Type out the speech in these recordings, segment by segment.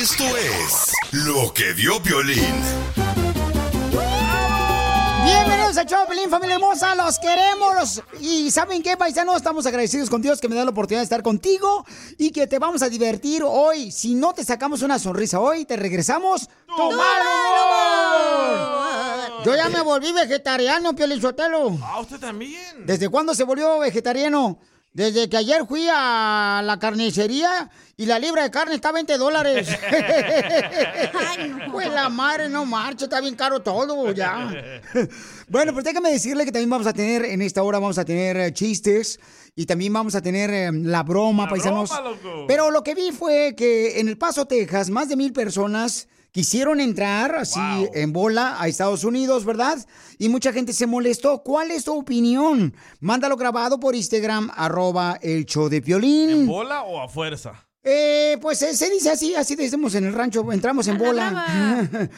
Esto es lo que dio Violín. Bienvenidos a Choplin, familia hermosa, los queremos. Y ¿saben qué, paisanos? Estamos agradecidos con Dios que me da la oportunidad de estar contigo y que te vamos a divertir hoy. Si no te sacamos una sonrisa hoy, te regresamos humor. Yo ya me volví vegetariano, Piolichotelo. Ah, usted también. ¿Desde cuándo se volvió vegetariano? Desde que ayer fui a la carnicería y la libra de carne está a 20 dólares. Pues la madre, no marcha, está bien caro todo ya. Bueno, pues déjame decirle que también vamos a tener, en esta hora vamos a tener eh, chistes y también vamos a tener eh, la broma, paisanos. broma, loco. Pero lo que vi fue que en El Paso, Texas, más de mil personas quisieron entrar así en bola a Estados Unidos, ¿verdad? Y mucha gente se molestó. ¿Cuál es tu opinión? Mándalo grabado por Instagram, arroba el show de Piolín. ¿En bola o a fuerza? Eh, pues eh, se dice así, así decimos en el rancho, entramos en bola.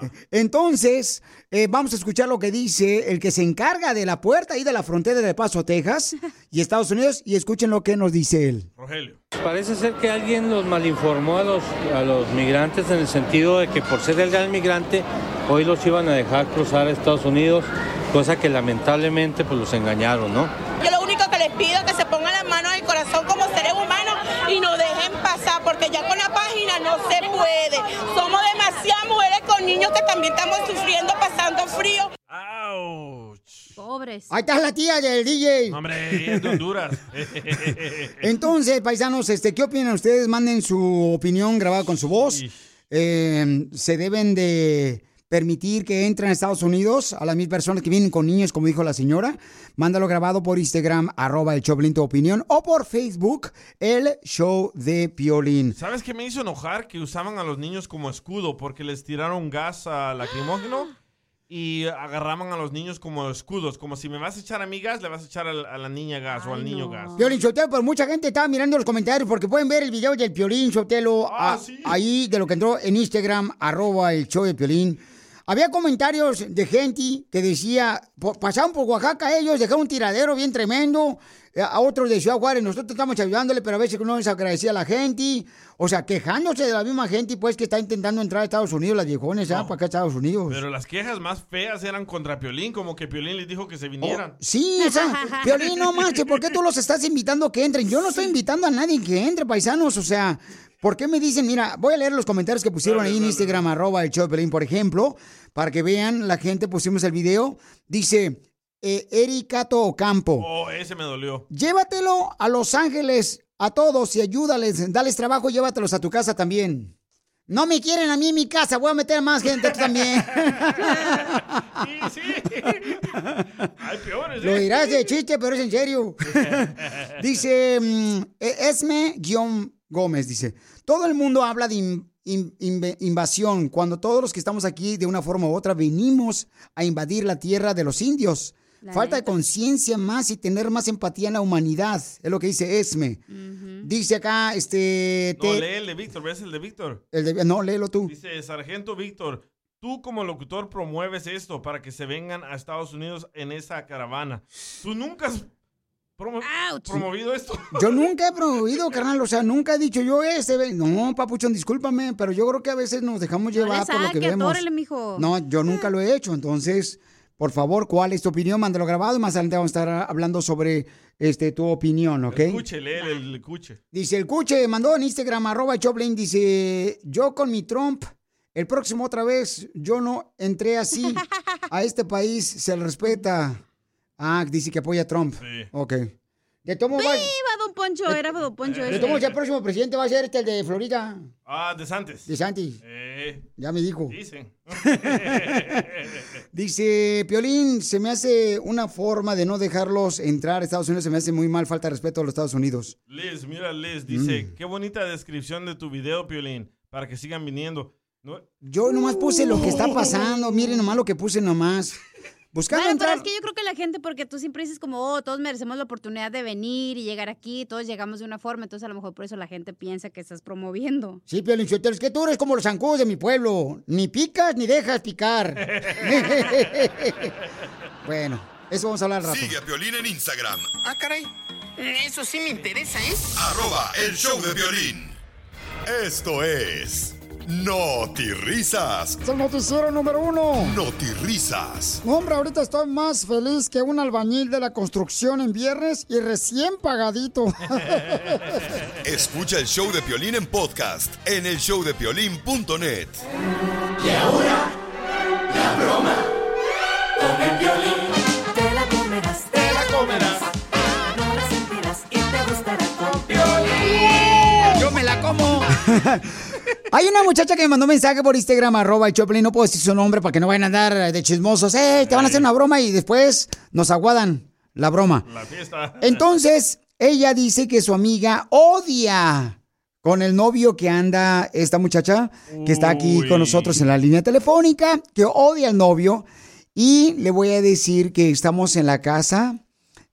Entonces, eh, vamos a escuchar lo que dice el que se encarga de la puerta y de la frontera de Paso, Texas y Estados Unidos, y escuchen lo que nos dice él. Rogelio. Parece ser que alguien los malinformó a los, a los migrantes en el sentido de que por ser el gran migrante hoy los iban a dejar cruzar a Estados Unidos, cosa que lamentablemente pues los engañaron, ¿no? Yo lo único que les pido es que se pongan las manos en el corazón como seres humanos y nos dejen pasar, porque ya con la página no se puede. Somos demasiadas mujeres con niños que también estamos sufriendo, pasando frío. Pobres. Ahí está la tía del DJ. Hombre, es de Honduras. Entonces, paisanos, este, ¿qué opinan ustedes? Manden su opinión grabada con su voz. Eh, ¿Se deben de permitir que entren a Estados Unidos a las mil personas que vienen con niños, como dijo la señora? Mándalo grabado por Instagram, arroba el Choplin tu opinión, o por Facebook, el show de Piolín. ¿Sabes qué me hizo enojar? Que usaban a los niños como escudo porque les tiraron gas a lacrimógeno y agarraban a los niños como escudos. Como si me vas a echar a mí gas, le vas a echar a la, a la niña gas o al niño gas. Piolín Sotelo, pero mucha gente estaba mirando los comentarios porque pueden ver el video del Piolín Sotelo a- ahí de lo que entró en Instagram, arroba el show de Piolín. Había comentarios de gente que decía, pasaron por Oaxaca ellos, dejaron un tiradero bien tremendo, eh, a otros de Ciudad Juárez, nosotros estamos ayudándole, pero a veces no les agradecía a la gente, o sea, quejándose de la misma gente, pues, que está intentando entrar a Estados Unidos, las viejones, ¿ah? Para acá a Estados Unidos. Pero las quejas más feas eran contra Piolín, como que Piolín les dijo que se vinieran. Sí, o sea, Piolín, no manches, ¿por qué tú los estás invitando a que entren? Yo no estoy invitando a nadie que entre, paisanos, o sea, ¿por qué me dicen? Mira, voy a leer los comentarios que pusieron ahí en Instagram, arroba el Piolín, por ejemplo, para que vean, la gente pusimos el video, dice, eh, Ericato Ocampo, Oh, ese me dolió. llévatelo a Los Ángeles a todos y ayúdales, dales trabajo, llévatelos a tu casa también. No me quieren a mí en mi casa, voy a meter más gente tú también. Hay peores, Lo ¿eh? dirás de chiste, pero es en serio. dice mm, eh, Esme-Gómez, dice, todo el mundo habla de in- in- inve- invasión cuando todos los que estamos aquí de una forma u otra venimos a invadir la tierra de los indios. La Falta de conciencia más y tener más empatía en la humanidad, es lo que dice Esme. Dice acá, este... No, lee el de Víctor, ¿ves el de Víctor? el de- no, léelo tú. Dice, Sargento Víctor, tú como locutor promueves esto para que se vengan a Estados Unidos en esa caravana. Tú nunca has promo- promovido esto. Yo nunca he promovido, carnal, o sea, nunca he dicho yo ese. No, papuchón, discúlpame, pero yo creo que a veces nos dejamos No llevar le por lo que vemos. atórele, mijo. No, yo nunca lo he hecho, entonces, por favor, ¿cuál es tu opinión? Mándalo grabado y más adelante vamos a estar hablando sobre este tu opinión, ¿ok? Escuche, lee el, el escuche. Dice el Cuche, mandó en Instagram, arroba Choplin, dice, yo con mi Trump El próximo otra vez, yo no entré así. A este país se le respeta. Ah, dice que apoya a Trump. Sí. Ok. De tomo va. Viva Don Poncho, era Don Poncho. De ese. tomo el próximo presidente va a ser este, el de Florida. Ah, de Santos. De Santi. Eh, Ya me dijo. dicen. Dice, Piolín, se me hace una forma de no dejarlos entrar a Estados Unidos. Se me hace muy mal, falta de respeto a los Estados Unidos. Liz, mira, Liz, dice, Mm. qué bonita descripción de tu video, Piolín, para que sigan viniendo. No- Yo nomás puse lo que está pasando. Miren nomás lo que puse nomás. Buscando Bueno, pero entrar. es que yo creo que la gente, porque tú siempre dices como, oh, todos merecemos la oportunidad de venir y llegar aquí, todos llegamos de una forma, entonces a lo mejor por eso la gente piensa que estás promoviendo. Sí, Piolín, Sotelo, es que tú eres como los zancudos de mi pueblo. Ni picas ni dejas picar. bueno, eso vamos a hablar rato. Sigue a Piolín en Instagram, Ah, caray. Eso sí me interesa, ¿eh? arroba el show de violín. Esto es Risas. Es el noticiero número uno. Risas. Hombre, ahorita estoy más feliz que un albañil de la construcción en viernes y recién pagadito. Escucha el show de Piolín en podcast en el showdepiolín.net. Te la comerás, te la comerás. No la sentirás y te gustará con Yo me la como. Hay una muchacha que me mandó un mensaje por Instagram, arroba el Choplin, no puedo decir su nombre para que no vayan a andar de chismosos. ¡Eh, te van a hacer una broma! Y después nos aguadan la broma. La fiesta. Entonces, ella dice que su amiga odia con el novio que anda esta muchacha, que está aquí Uy. con nosotros en la línea telefónica, que odia al novio. Y le voy a decir que estamos en la casa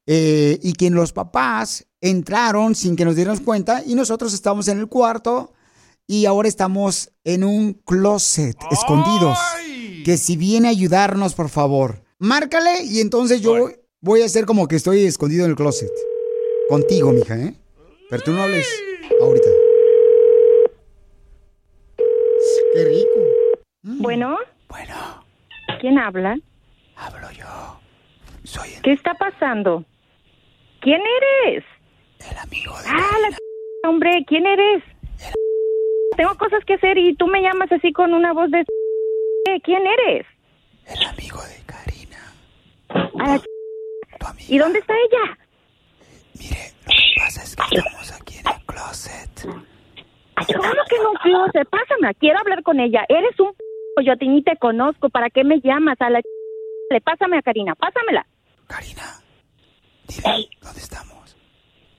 eh, y que los papás entraron sin que nos diéramos cuenta y nosotros estamos en el cuarto y ahora estamos en un closet escondidos. Que si viene a ayudarnos, por favor, márcale y entonces yo voy a hacer como que estoy escondido en el closet. Contigo, mija, ¿eh? Pero tú no hables ahorita. Qué rico. Bueno, Bueno, ¿quién habla? hablo yo. Soy el, ¿Qué está pasando? ¿Quién eres? el amigo de Ah, la hombre, ¿quién eres? Tengo cosas que hacer y tú me llamas así con una voz de... ¿Qué? ¿Quién eres? el amigo de Karina. A la ch- Tu amiga. ¿Y dónde está ella? Mire, lo que pasa es que estamos aquí en el closet. ¿Cómo que no closet? Pásame, quiero hablar con ella. Eres un... p- Yo a ti ni te conozco. ¿Para qué me llamas? A la... Le pásame a Karina, pásamela. Karina, dile, ¿dónde estamos?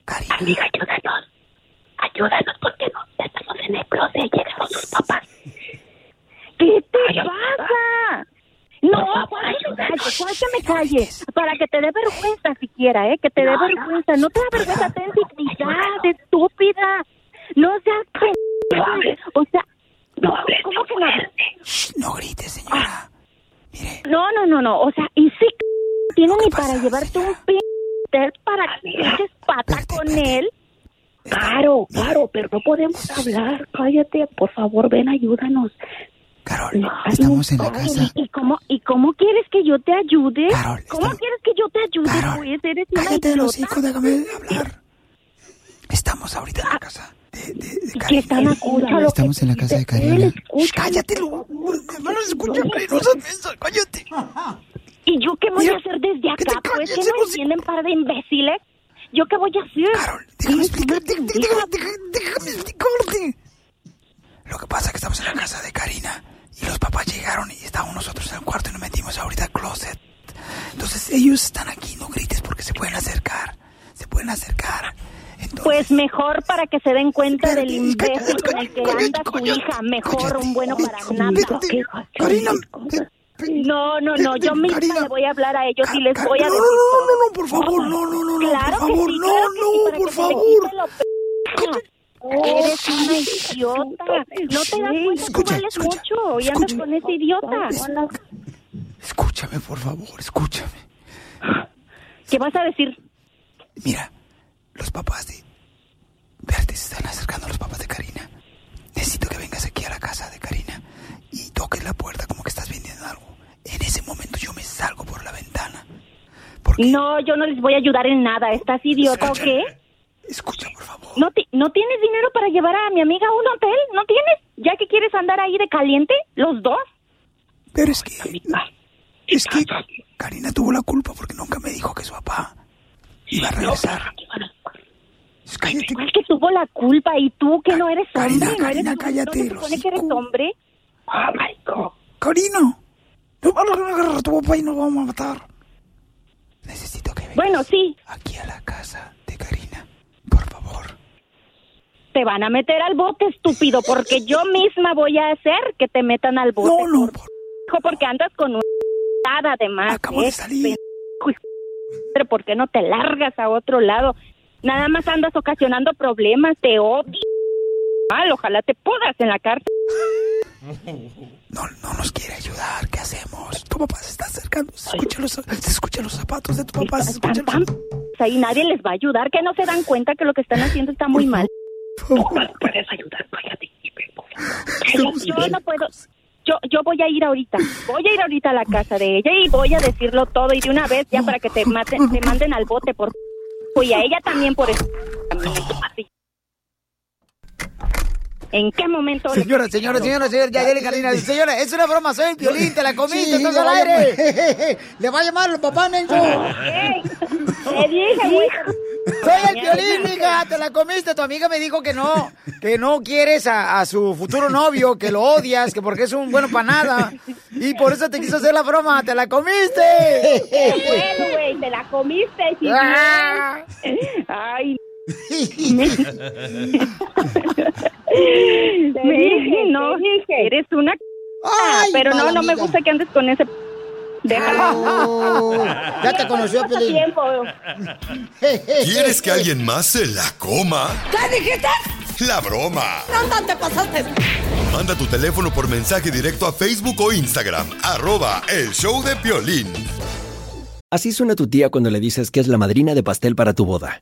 Karina. Amiga, ayúdanos. Ayúdanos porque no estamos en el closet. Llegaron tus papás. ¿Qué te pasa? No, cállate, que me calles. Para que te dé vergüenza siquiera, ¿eh? Que te dé vergüenza. No te da vergüenza, ten dignidad, estúpida. No seas p- O sea, ¿cómo que no? No grites, señora. No, no, no, no. O sea, y sí, tiene Lo que ni pasa, para llevarte señora. un p para que eches pata con espérate. él. Claro, claro, pero no podemos hablar. Cállate, por favor, ven, ayúdanos. Carol, No, estamos en la no, casa. ¿Y cómo, ¿Y cómo quieres que yo te ayude? Carol, ¿Cómo quieres que yo te ayude, Carol, pues? Eres Cállate idiota. hocico, déjame hablar. Estamos ahorita en la casa de, de, de ¿Y Karina. qué están escuchando? Estamos en la casa de Karina. escucha. Cállate, lo, hermano, escucha, no seas cállate. ¿Y yo qué voy a hacer desde acá? Pues que no entienden para de imbéciles. ¿Yo qué voy a hacer? Carol, déjame explicarte, déjame, explicarte. Lo que pasa es que estamos en la casa de Karina y los papás llegaron y estábamos nosotros en el cuarto y nos metimos ahorita al closet. Entonces ellos están aquí, no grites porque se pueden acercar, se pueden acercar. Entonces, Pues mejor para que se den cuenta del imbécil con el que anda cállate, hija. Mejor un bueno para nada. Karina, No, no, no, yo misma Karina. le voy a hablar a ellos y les voy a decir no, no, no, no, por favor, no, no, no, no, Claro por favor, sí, no, claro sí, no, para por favor. Eres una idiota. No te das cuenta, Escucha, tú escucha, mucho y andas con ese idiota. Escúchame, por favor, escúchame. ¿Qué vas a decir? Mira, los papás de... Verte, se están acercando los papás de Karina. Necesito que vengas aquí a la casa de Karina y toques la puerta salgo por la ventana. Porque... No, yo no les voy a ayudar en nada. ¿Estás idiota o qué? Escucha, por favor. ¿No, ¿No tienes dinero para llevar a mi amiga a un hotel? ¿No tienes? ¿Ya que quieres andar ahí de caliente, los dos? Pero es que. Es que Karina tuvo la culpa porque nunca me dijo que su papá iba a regresar. ¿Cuál que tuvo la culpa? ¿Y tú que no eres hombre? Karina, ¿No eres Karina, cállate, ¿No se supone que eres hombre? Oh my God. Karina, nos van a agarrar a tu papá y nos vamos a matar. Bueno, sí. Aquí a la casa. Te van a meter al bote, estúpido, porque yo misma voy a hacer que te metan al bote. No, no. Hijo, porque andas con un además. Acabo de ¿eh? salir. Pero ¿por qué no te largas a otro lado? Nada más andas ocasionando problemas, te odio. Mal, ojalá te podas en la cárcel. No, no nos quiere ayudar. ¿Qué hacemos? Tu papá se está acercando. Se escuchan los, se escuchan los zapatos de tu papá. Se escuchan los... Ahí nadie les va a ayudar, que no se dan cuenta que lo que están haciendo está muy mal. puedes ayudar, cállate. Yo no puedo. Yo, yo voy a ir ahorita. Voy a ir ahorita a la casa de ella y voy a decirlo todo y de una vez ya para que te maten, te manden al bote por y a ella también por eso. ¿En qué momento? Señora, señora, señora, señora, ya dile, Karina. Señora, es una broma, soy el violín, te la comiste, Sí, estás le al va a aire. llamar- Le va a llamar el papá, Mencho. Le dije, güey. Soy el violín, mija, te la comiste. Tu amiga me dijo que no, que no quieres a, a su futuro novio, que lo odias, que porque es un bueno para nada. Y por eso te quiso hacer la broma, te la comiste. Qué bueno, güey, te la comiste. Ah. Ay. Me dije, no, eres una... Ay, pero no, no me gusta que andes con ese... Déjalo. ya te conoció, tiempo. ¿Quieres que alguien más se la coma? ¿Qué dijiste? La broma. No, te pasaste. Manda tu teléfono por mensaje directo a Facebook o Instagram. Arroba el show de Piolín. Así suena tu tía cuando le dices que es la madrina de pastel para tu boda.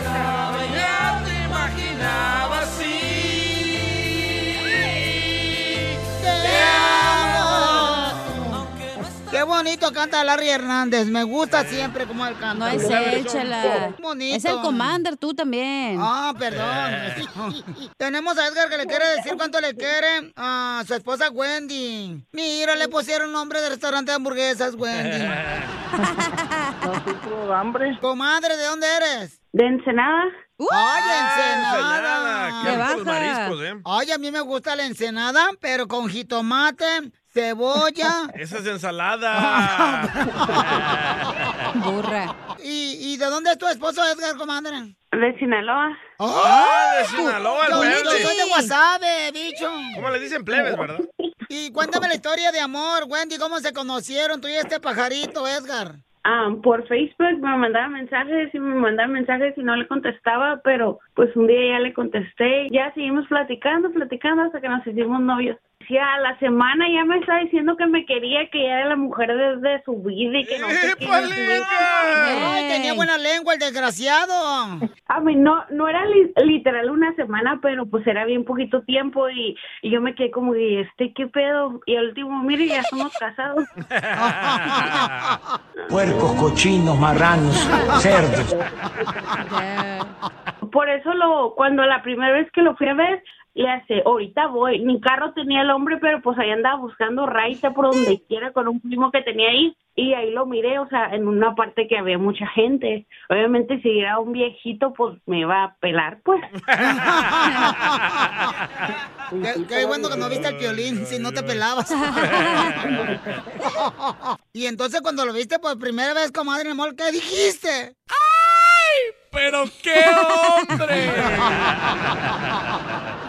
Que Qué bonito canta Larry Hernández. Me gusta siempre como él canta. No es él, chela. Bonito. Es el Commander, tú también. Ah, perdón. Tenemos a Edgar que le quiere decir cuánto le quiere a su esposa Wendy. Mira, le pusieron nombre de restaurante de hamburguesas, Wendy. ¿Tengo hambre? Comadre, ¿de dónde eres? ¿De Ensenada? ¡Ay, Ensenada, Ensenada! qué mariscos, ¿eh? Ay, a mí me gusta la ensenada, pero con jitomate, cebolla. Esa es ensalada. Burra. ¿Y, ¿Y de dónde es tu esposo, Edgar, comadre? De Sinaloa. Ah, de Sinaloa, el verde. yo soy de Guasave, bicho. ¿Cómo le dicen plebes, verdad? Y cuéntame la historia de amor, Wendy, ¿cómo se conocieron tú y este pajarito, Edgar? Ah, por Facebook me mandaba mensajes y me mandaba mensajes y no le contestaba, pero pues un día ya le contesté. Ya seguimos platicando, platicando hasta que nos hicimos novios. Sí, a la semana ya me estaba diciendo que me quería, que ya era la mujer de, de su vida y que no sé qué. Ay, tenía buena lengua el desgraciado. A mí no, no era li- literal una semana, pero pues era bien poquito tiempo y, y yo me quedé como que, este, ¿qué pedo? Y al último, mire, ya somos casados. Puercos, cochinos, marranos, cerdos. Por eso lo, cuando la primera vez que lo fui a ver, le hace, ahorita voy. Mi carro tenía el hombre, pero pues ahí andaba buscando raíz por donde quiera con un primo que tenía ahí. y ahí lo miré, o sea, en una parte que había mucha gente. Obviamente si era un viejito, pues me iba a pelar, pues. Qué, qué bueno que no viste el violín, si no te pelabas. y entonces cuando lo viste por primera vez, comadre, mi amor, ¿qué dijiste? ¡Pero qué hombre!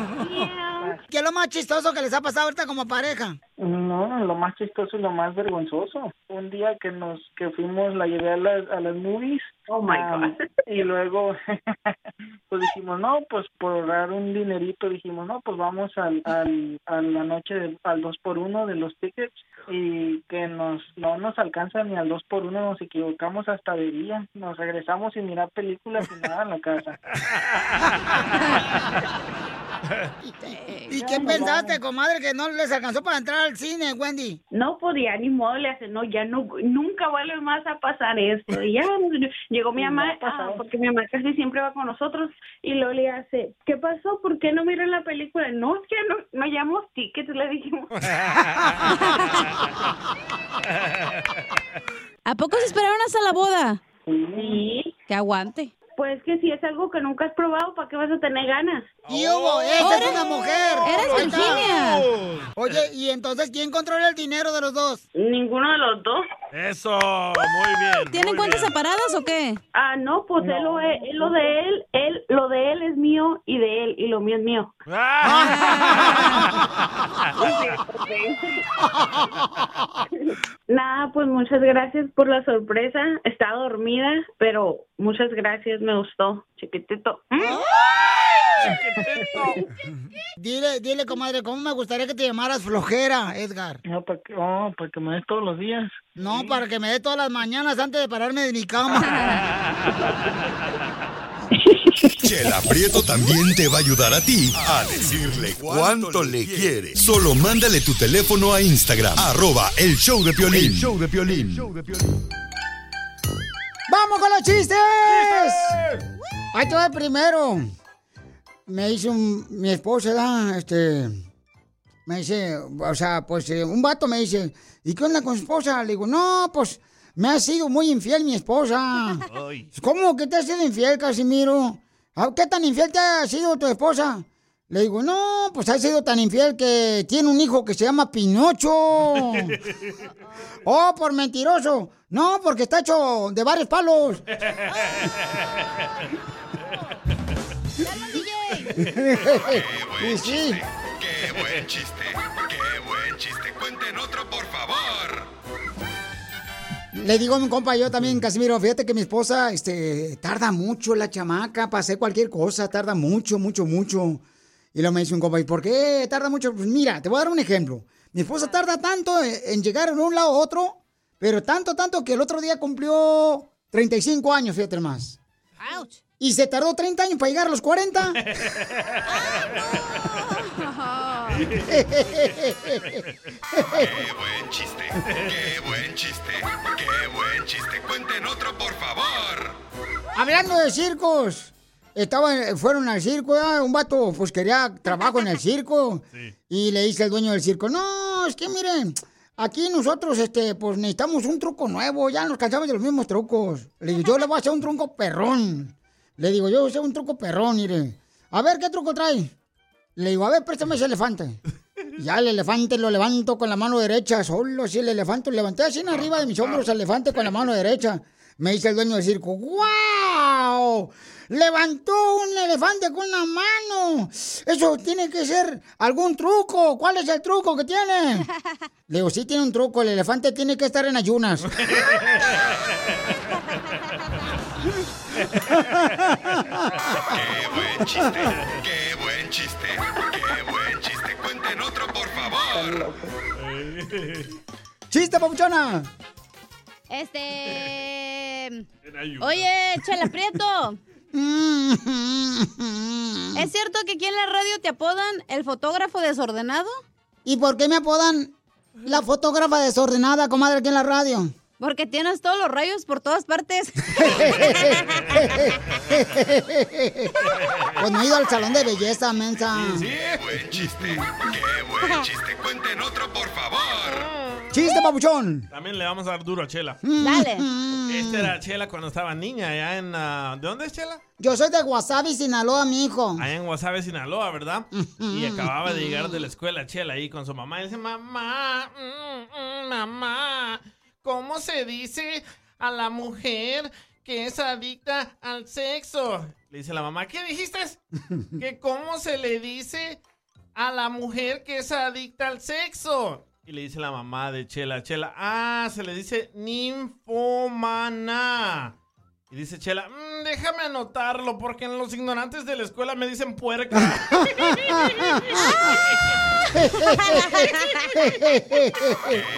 ¿Qué es lo más chistoso que les ha pasado ahorita como pareja? No, lo más chistoso y lo más vergonzoso. Un día que nos que fuimos, la llevé a las, a las movies. Oh, my um, God. Y luego, pues dijimos, no, pues por ahorrar un dinerito, dijimos, no, pues vamos al, al, a la noche del- al dos por uno de los tickets y que nos no nos alcanza ni al dos por uno, nos equivocamos hasta de día. Nos regresamos sin mirar películas y nada en la casa. ¿Y qué pensaste, comadre, que no les alcanzó para entrar al cine, Wendy? No podía, ni modo, le hace, no, ya no, nunca vuelve más a pasar esto. Y ya llegó mi mamá, no ah, porque mi mamá casi siempre va con nosotros, y luego le hace, ¿qué pasó? ¿Por qué no miran la película? No, es que no, no llamamos tickets, le dijimos. ¿A poco se esperaron hasta la boda? Sí. Que aguante. Pues que si es algo que nunca has probado, ¿para qué vas a tener ganas? ¡Y hubo! ¡Esa es una mujer! ¡Eres. Virginia! Oye, ¿y entonces quién controla el dinero de los dos? Ninguno de los dos. Eso, muy bien. ¿Tienen muy cuentas bien. separadas o qué? Ah, no, pues él lo, él lo de él, él, lo de él es mío y de él, y lo mío es mío. Nada, pues muchas gracias por la sorpresa. Estaba dormida, pero muchas gracias, me gustó, chiquitito. Dile, dile, comadre, ¿cómo me gustaría que te llamaras flojera, Edgar? No, para que, oh, para que me des todos los días. No, para que me dé todas las mañanas antes de pararme de mi cama. Chela Prieto también te va a ayudar a ti a decirle cuánto le quiere. Solo mándale tu teléfono a Instagram, arroba el show de Piolín. El show de Piolín. ¡Vamos con los chistes! Ahí te va el primero. Me dice un- mi esposa, este, me dice, o sea, pues eh, un vato me dice, ¿y qué onda con su esposa? Le digo, no, pues me ha sido muy infiel mi esposa. ¿Cómo que te ha sido infiel, Casimiro? ¿Qué tan infiel te ha sido tu esposa? Le digo, no, pues ha sido tan infiel que tiene un hijo que se llama Pinocho. oh, por mentiroso. No, porque está hecho de varios palos. Y sí. Qué buen chiste, qué buen chiste. Cuenten otro, por favor. Le digo a mi compa, yo también, Casimiro, fíjate que mi esposa, este, tarda mucho la chamaca para hacer cualquier cosa, tarda mucho, mucho, mucho. Y luego me dice un compa, ¿y por qué tarda mucho? Pues mira, te voy a dar un ejemplo. Mi esposa tarda tanto en en llegar de un lado a otro, pero tanto, tanto que el otro día cumplió 35 años, fíjate más. Y se tardó 30 años para llegar a los 40. Qué buen chiste, qué buen chiste, qué buen chiste. Cuenten otro, por favor. Hablando de circos, estaban, fueron al circo, ¿verdad? un vato pues quería trabajo en el circo y le dice al dueño del circo, no, es que miren, aquí nosotros este, pues necesitamos un truco nuevo, ya nos cansamos de los mismos trucos. Le digo, yo le voy a hacer un truco perrón. Le digo, yo voy a hacer un truco perrón, mire. A ver, ¿qué truco trae? Le digo, a ver, préstame ese elefante. Ya el elefante lo levanto con la mano derecha, solo así el elefante, lo levanté así en arriba de mis hombros el elefante con la mano derecha. Me dice el dueño del circo, ¡Wow! Levantó un elefante con una mano. Eso tiene que ser algún truco. ¿Cuál es el truco que tiene? Le digo, sí tiene un truco. El elefante tiene que estar en ayunas. Qué buen chiste, qué buen chiste, qué buen chiste. Cuenten otro, por favor. ¡Chiste, papuchona! Este. Oye, Chela Prieto. ¿Es cierto que aquí en la radio te apodan el fotógrafo desordenado? ¿Y por qué me apodan la fotógrafa desordenada, comadre, aquí en la radio? Porque tienes todos los rayos por todas partes. Pues no he ido al salón de belleza, mensa. Qué buen chiste, qué buen chiste. Cuenten otro, por favor. Chiste, papuchón. También le vamos a dar duro a Chela. Dale. Esta era Chela cuando estaba niña, allá en... ah, ¿De dónde es Chela? Yo soy de Wasabi, Sinaloa, mi hijo. Allá en Guasave, Sinaloa, ¿verdad? Y acababa de llegar de la escuela Chela ahí con su mamá y dice, mamá, mm, mm, mamá, ¿cómo se dice a la mujer que es adicta al sexo? Le dice la mamá, ¿qué dijiste? que cómo se le dice a la mujer que es adicta al sexo. Y le dice la mamá de Chela, Chela, ah, se le dice ninfomana. Y dice Chela, "Mm, déjame anotarlo porque en los ignorantes de la escuela me dicen puerca.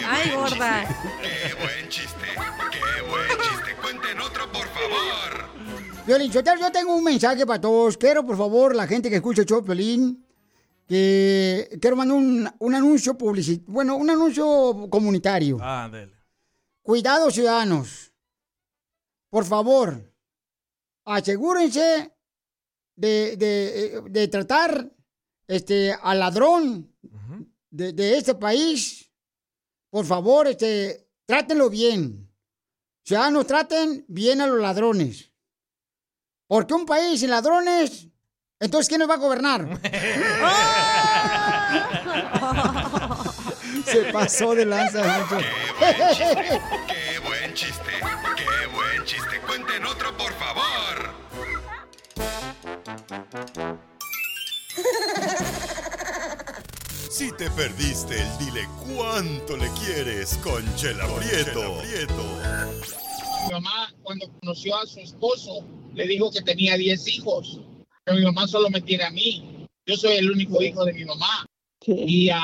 Ay, gorda. Qué buen chiste, qué buen chiste. Cuenten otro, por favor. Violín, yo tengo un mensaje para todos. Quiero, por favor, la gente que escucha el show, Piolín, que quiero mandar un, un anuncio publicitario, bueno, un anuncio comunitario. Ah, dele. Cuidado, ciudadanos. Por favor, asegúrense de, de- de tratar este, al ladrón de, de este país. Por favor, este, trátenlo bien. Ciudadanos, traten bien a los ladrones. Porque un país sin ladrones, entonces, ¿quién nos va a gobernar? Se pasó de lanza. Nacho. Qué buen chiste, qué buen chiste. Cuenten otro, por favor. Si te perdiste el dile cuánto le quieres con Chela Prieto. Mi mamá, cuando conoció a su esposo, le dijo que tenía 10 hijos. Pero mi mamá solo me tiene a mí. Yo soy el único hijo de mi mamá. Y a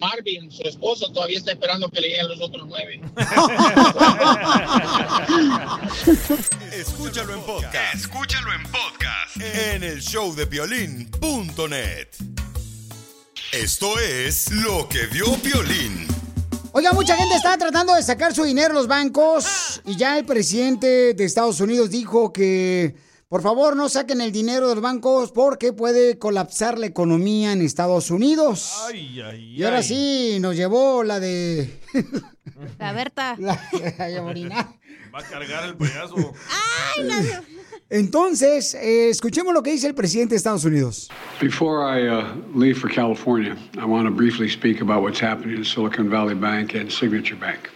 Marvin, su esposo, todavía está esperando que le lleguen los otros nueve. Escúchalo en podcast. Escúchalo en podcast. En el show de violín.net. Esto es lo que vio Violín. Oiga, mucha gente está tratando de sacar su dinero a los bancos y ya el presidente de Estados Unidos dijo que por favor no saquen el dinero de los bancos porque puede colapsar la economía en Estados Unidos. Ay, ay, Y ahora ay. sí, nos llevó la de... La Berta. La, la Morina. Va a cargar el payaso. Entonces, eh, escuchemos lo que dice el presidente de Estados Unidos. Before I uh, leave for California, I want to briefly speak about what's happening in Silicon Valley Bank and Signature Bank.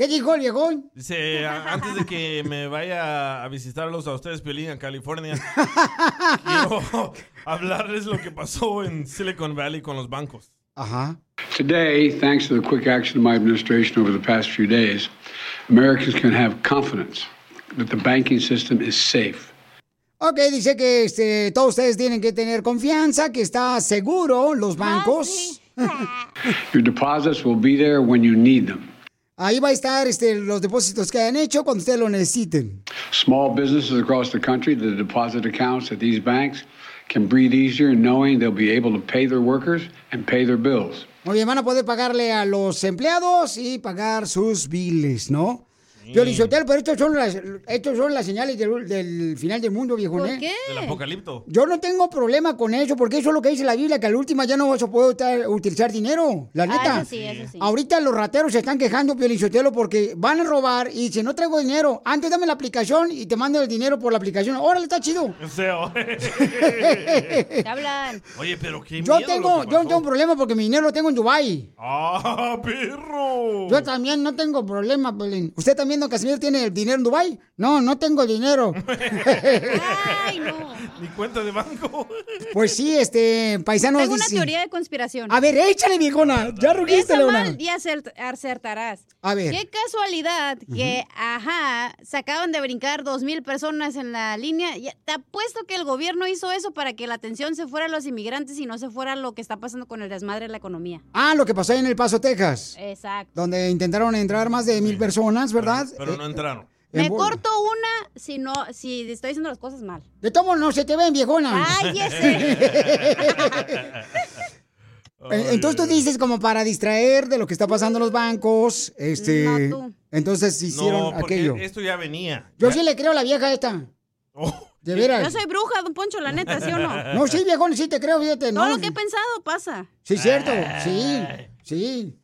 ¿Qué dijo el viejón? Dice, antes de que me vaya a visitarlos a ustedes, Piolín, a California, quiero hablarles lo que pasó en Silicon Valley con los bancos. Ajá. Today, thanks to the quick action of my administration over the past few days, Americans can have confidence that the banking system is safe. Ok, dice que este, todos ustedes tienen que tener confianza, que está seguro los bancos. Your deposits will be there when you need them. Ahí va a estar este, los depósitos que hayan hecho cuando ustedes lo necesiten. Small businesses across the country, the deposit accounts at these banks can breathe easier knowing they'll be able to pay their workers and pay their bills. Muy bien, van a poder pagarle a los empleados y pagar sus biles, ¿no? Yo le pero estos son las, estos son las señales del, del final del mundo, viejo. ¿Por ¿eh? qué? El apocalipto. Yo no tengo problema con eso, porque eso es lo que dice la Biblia, que al última ya no vas a poder utilizar dinero, la Ah, neta. eso sí, eso sí. Ahorita los rateros se están quejando, Piolichotelo, porque van a robar y dicen, no traigo dinero, antes dame la aplicación y te mando el dinero por la aplicación. Órale, está chido. O sea, Te hablan. Oye, pero qué Yo miedo tengo, lo que yo no tengo problema porque mi dinero lo tengo en Dubai. ¡Ah, perro! Yo también no tengo problema, Piolín. ¿Usted también, don Casimiro, tiene el dinero en Dubai? No, no tengo dinero. Ay, no. Ni cuenta de banco. Pues sí, este, paisanos Tengo una dice- teoría de conspiración. A ver, échale, viejona. Ya rugiste, Leona. y acert- acertarás. A ver. Qué casualidad que, ajá, se acaban de brincar dos mil personas en la línea. Te apuesto que el gobierno hizo eso para que la atención se fuera a los inmigrantes y no se fuera a lo que está pasando con el desmadre de la economía. Ah, lo que pasó ahí en El Paso, Texas. Exacto. Donde intentaron entrar más de mil personas, ¿verdad? Pero no entraron. En Me corto una si no, si estoy diciendo las cosas mal. De tomo no se te ven, viejona. Eh, Entonces tú dices como para distraer de lo que está pasando en los bancos, este, No, tú. entonces hicieron no, porque aquello. esto ya venía. Yo sí le creo a la vieja esta. de veras. Yo soy bruja, don Poncho, la neta, ¿sí o no? No, sí, viejón, sí te creo, fíjate. Todo no. lo que he pensado pasa. Sí, cierto, sí, sí.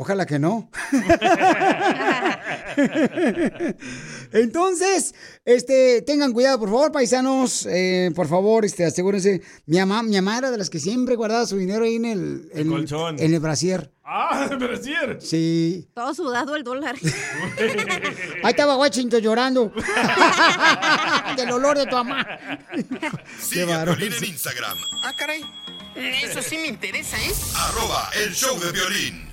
Ojalá que no. Entonces, este, tengan cuidado, por favor, paisanos, eh, por favor, este, asegúrense. Mi mamá, mi mamá era de las que siempre guardaba su dinero ahí en el, en, colchón. en el brasier. Ah, pero es cierto. Sí. Todo sudado el dólar. Ahí estaba Washington llorando. Del olor de tu mamá. Piolín en Instagram, Ah, caray. Eso sí me interesa, ¿eh? arroba el show de violín.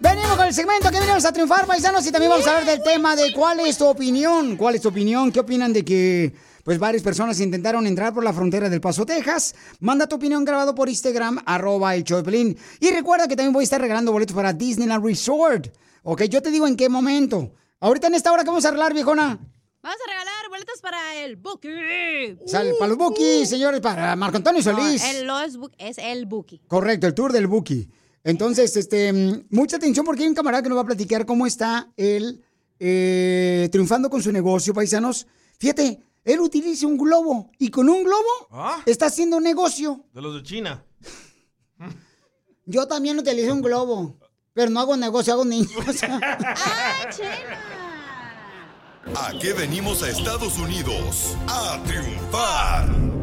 Venimos con el segmento que venimos a triunfar, paisanos, y también vamos a hablar del tema de cuál es tu opinión. ¿Cuál es tu opinión? ¿Qué opinan de que pues varias personas intentaron entrar por la frontera del Paso, Texas? Manda tu opinión grabado por Instagram, arroba el Piolín. Y recuerda que también voy a estar regalando boletos para Disneyland Resort. Ok, yo te digo en qué momento. Ahorita en esta hora que vamos a arreglar, viejona. Vamos a regalar boletos para el Buki. Sale para los Buki, señores, para Marco Antonio Solís. No, el, Bu- es el Buki. Correcto, el tour del Buki. Entonces, este, mm, mucha atención porque hay un camarada que nos va a platicar cómo está él eh, triunfando con su negocio, paisanos. Fíjate, él utiliza un globo y con un globo ¿Ah? está haciendo negocio. De los de China. Yo también utilizo un globo, pero no hago negocio, hago niños. ¿A qué venimos a Estados Unidos? A triunfar.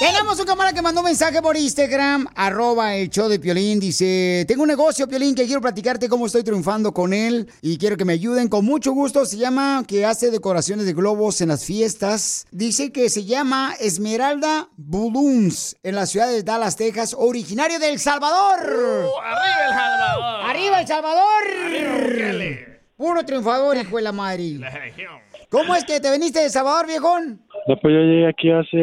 Tenemos un camarada que mandó un mensaje por Instagram, arroba el show de Piolín. Dice, tengo un negocio, Piolín, que quiero platicarte cómo estoy triunfando con él y quiero que me ayuden con mucho gusto. Se llama que hace decoraciones de globos en las fiestas. Dice que se llama Esmeralda Balloons en la ciudad de Dallas, Texas, originario de El Salvador. ¡Arriba El Salvador! ¡Arriba El Salvador! ¡Arriba! Puro triunfador, hijo de la madre. ¿Cómo es que te viniste de Salvador, viejón? No, pues yo llegué aquí hace,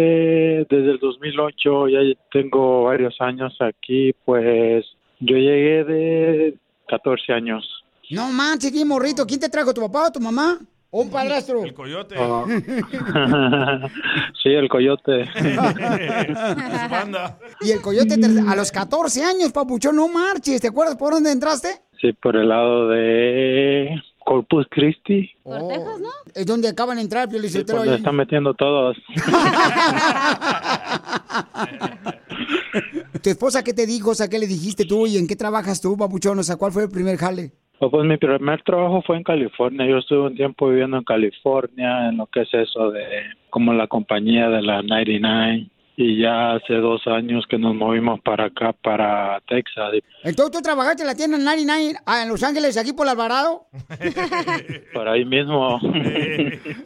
desde el 2008, ya tengo varios años aquí, pues yo llegué de 14 años. No manches, qué morrito. ¿Quién te trajo, tu papá o tu mamá? ¿O un padrastro? El coyote. Ah. sí, el coyote. Y el coyote te- a los 14 años, papuchón, no marches. ¿Te acuerdas por dónde entraste? Sí, por el lado de Corpus Christi, ¿no? Es donde acaban de entrar, Pio sí, donde ahí. están metiendo todos. ¿Tu esposa qué te dijo? O sea, ¿qué le dijiste tú? ¿Y en qué trabajas tú, papuchón? O sea, ¿cuál fue el primer jale? Oh, Pues mi primer trabajo fue en California. Yo estuve un tiempo viviendo en California, en lo que es eso de como la compañía de la 99. Y ya hace dos años que nos movimos para acá, para Texas. Entonces, ¿tú trabajaste en la tienda 99 ah, en Los Ángeles, aquí por el Alvarado? por ahí mismo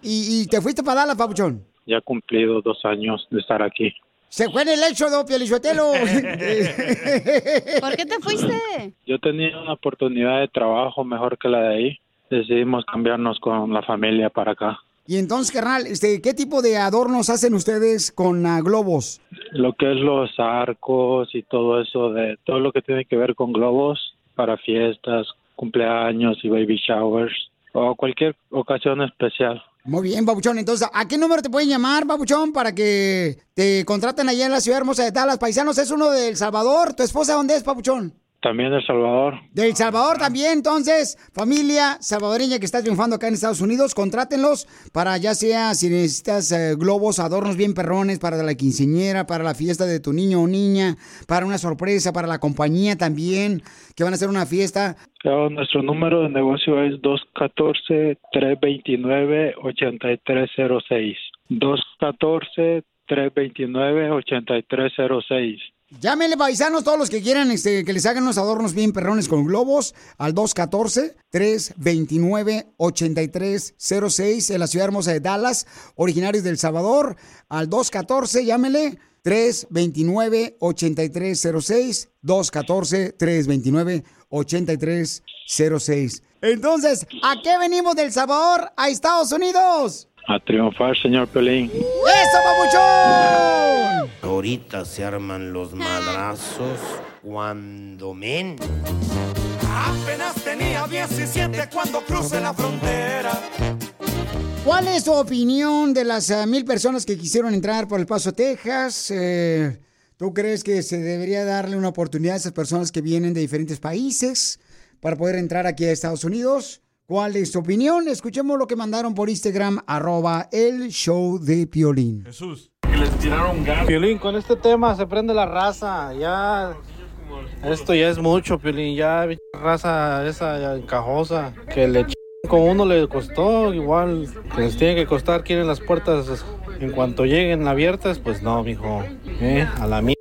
¿Y, y te fuiste para Dallas, papuchón? ya he cumplido dos años de estar aquí. Se fue en el éxodo, Pio Lizotelo. ¿Por qué te fuiste? Yo tenía una oportunidad de trabajo mejor que la de ahí. Decidimos cambiarnos con la familia para acá. Y entonces, carnal, este, ¿qué tipo de adornos hacen ustedes con ah, globos? Lo que es los arcos y todo eso, de todo lo que tiene que ver con globos para fiestas, cumpleaños y baby showers o cualquier ocasión especial. Muy bien, Papuchón. Entonces, ¿a qué número te pueden llamar, Papuchón, para que te contraten allá en la ciudad hermosa de Dallas? Paisanos, es uno de El Salvador. ¿Tu esposa dónde es, Papuchón? También El Salvador. De El Salvador también, entonces, familia salvadoreña que está triunfando acá en Estados Unidos, contrátenlos para ya sea si necesitas eh, globos, adornos bien perrones para la quinceñera, para la fiesta de tu niño o niña, para una sorpresa, para la compañía también, que van a hacer una fiesta. Claro, nuestro número de negocio es 214-329-8306. 214-329-8306. Llámenle paisanos todos los que quieran este, que les hagan unos adornos bien perrones con globos al 214-329-8306 en la ciudad hermosa de Dallas, originarios del Salvador. Al 214, llámenle 329-8306. 214-329-8306. Entonces, ¿a qué venimos del Salvador a Estados Unidos? A triunfar, señor Pelín. ¡Eso, papuchón! Ahorita se arman los madrazos cuando men. Apenas tenía 17 cuando crucé la frontera. ¿Cuál es tu opinión de las ah, mil personas que quisieron entrar por el Paso, Texas? Eh, ¿Tú crees que se debería darle una oportunidad a esas personas que vienen de diferentes países para poder entrar aquí a Estados Unidos? ¿Cuál es tu opinión? Escuchemos lo que mandaron por Instagram, arroba el show de Piolín. Jesús. Que les tiraron gas. Violín, con este tema se prende la raza. Ya Esto ya es mucho, Piolín, ya raza esa encajosa, que le ch... como uno le costó, igual que les tiene que costar, quieren las puertas en cuanto lleguen abiertas, pues no, mijo, eh, a la mierda.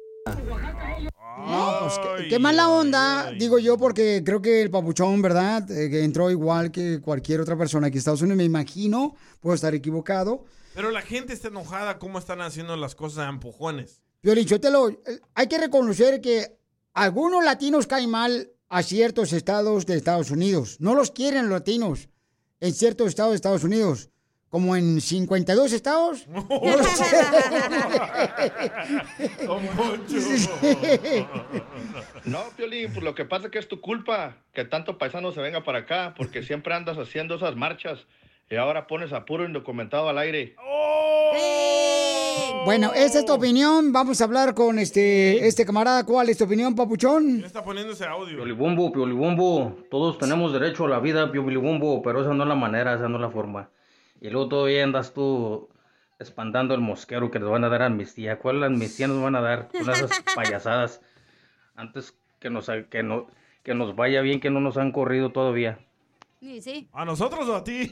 Qué, qué mala onda, digo yo, porque creo que el papuchón, ¿verdad? Eh, que entró igual que cualquier otra persona aquí en Estados Unidos, me imagino, puedo estar equivocado. Pero la gente está enojada cómo están haciendo las cosas a empujones. Piolín, Sotelo, eh, hay que reconocer que algunos latinos caen mal a ciertos estados de Estados Unidos. No los quieren los latinos en ciertos estados de Estados Unidos. Como en 52 estados. No quieren. No, Piolín, pues lo que pasa es que es tu culpa que tanto paisano se venga para acá, porque siempre andas haciendo esas marchas y ahora pones a puro indocumentado al aire. Bueno, esa es tu opinión. Vamos a hablar con este, este camarada. ¿Cuál es tu opinión, papuchón? Está poniendo ese audio. Piolibumbo, piolibumbo, todos tenemos derecho a la vida, piolibumbo, pero esa no es la manera, esa no es la forma. Y luego todavía andas tú espantando el mosquero que nos van a dar amnistía. ¿Cuál amnistía nos van a dar con esas payasadas? Antes que nos, que no, que nos vaya bien, que no nos han corrido todavía. Sí, sí. ¿A nosotros o a ti?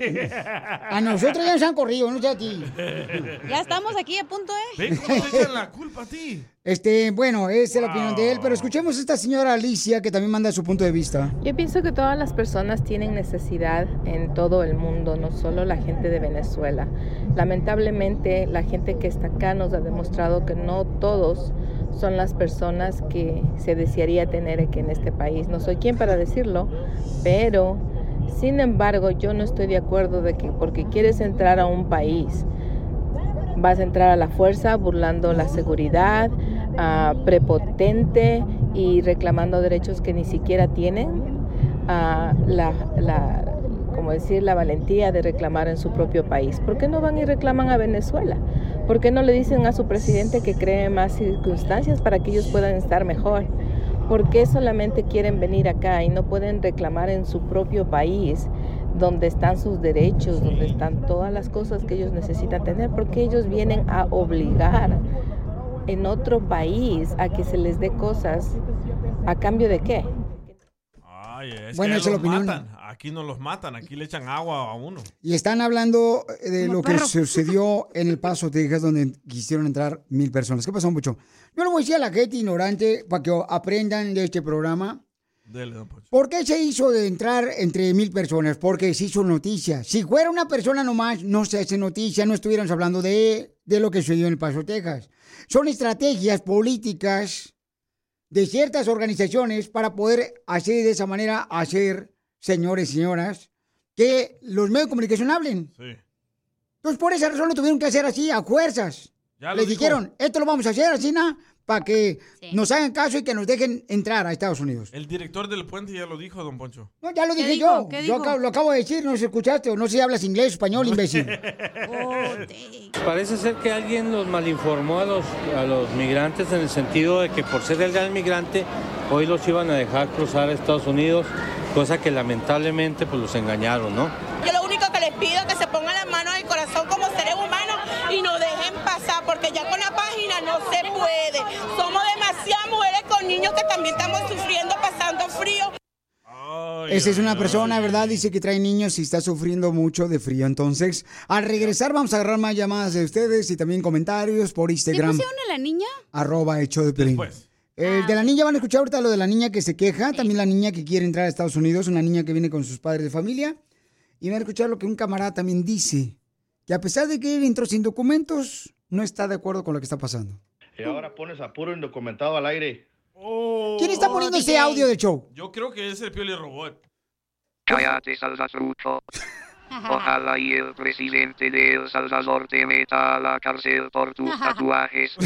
A nosotros ya nos han corrido, no sé a ti. Ya estamos aquí a punto, ¿eh? ¿Ven cómo te echan la culpa a ti? Este, bueno, esa es la opinión de él, pero escuchemos a esta señora Alicia que también manda su punto de vista. Yo pienso que todas las personas tienen necesidad en todo el mundo, no solo la gente de Venezuela. Lamentablemente, la gente que está acá nos ha demostrado que no todos son las personas que se desearía tener aquí en este país. No soy quien para decirlo, pero sin embargo, yo no estoy de acuerdo de que porque quieres entrar a un país vas a entrar a la fuerza burlando la seguridad, prepotente y reclamando derechos que ni siquiera tienen, la, la- como decir, la valentía de reclamar en su propio país. ¿Por qué no van y reclaman a Venezuela? ¿Por qué no le dicen a su presidente que cree más circunstancias para que ellos puedan estar mejor? ¿Por qué solamente quieren venir acá y no pueden reclamar en su propio país donde están sus derechos, donde están todas las cosas que ellos necesitan tener? Porque ellos vienen a obligar en otro país a que se les dé cosas a cambio de qué? Ay, es Bueno, que esa es la los opinión. matan. Aquí no los matan, aquí le echan agua a uno. Y están hablando eh, de Como lo que sucedió en El Paso, Texas, donde quisieron entrar mil personas. ¿Qué pasó, mucho? Yo le voy a decir a la gente ignorante para que aprendan de este programa. Dele, don Poncho. ¿Por qué se hizo de entrar entre mil personas? Porque se hizo noticia. Si fuera una persona nomás, no se hace noticia, no estuviéramos hablando de, de lo que sucedió en El Paso, Texas. Son estrategias políticas de ciertas organizaciones para poder hacer de esa manera, hacer, señores y señoras, que los medios de comunicación hablen. Sí. Entonces, por esa razón lo tuvieron que hacer así, a fuerzas. Ya Les dijo. dijeron, esto lo vamos a hacer ¿no? Para que nos hagan caso y que nos dejen entrar a Estados Unidos. El director del puente ya lo dijo, don Poncho. No, ya lo ¿Qué dije dijo? yo. ¿Qué Yo dijo? acabo- lo acabo de decir, no sé si escuchaste o no sé si hablas inglés español, imbécil. Parece ser que alguien los malinformó a los, a los migrantes en el sentido de que por ser el gran migrante hoy los iban a dejar cruzar a Estados Unidos, cosa que lamentablemente pues los engañaron, ¿no? Yo lo único que les pido es que se pongan las manos el corazón como y nos dejen pasar, porque ya con la página no se puede. Somos demasiadas mujeres con niños que también estamos sufriendo, pasando frío. Esa es una persona, ¿verdad? Dice que trae niños y está sufriendo mucho de frío. Entonces, al regresar vamos a agarrar más llamadas de ustedes y también comentarios por ¿Sí Instagram. pusieron a la niña? arroba show de Piolín. El de la niña van a escuchar ahorita lo de la niña que se queja, también la niña que quiere entrar a Estados Unidos, una niña que viene con sus padres de familia. Y van a escuchar lo que un camarada también dice, que a pesar de que él entró sin documentos, no está de acuerdo con lo que está pasando. Y ahora pones a puro indocumentado al aire. ¿Quién está poniendo ese audio del show? Yo creo que es el Pioli Robot. Cállate, Salvatrucho. Ojalá y el presidente de El Salvador te meta a la cárcel por tus tatuajes.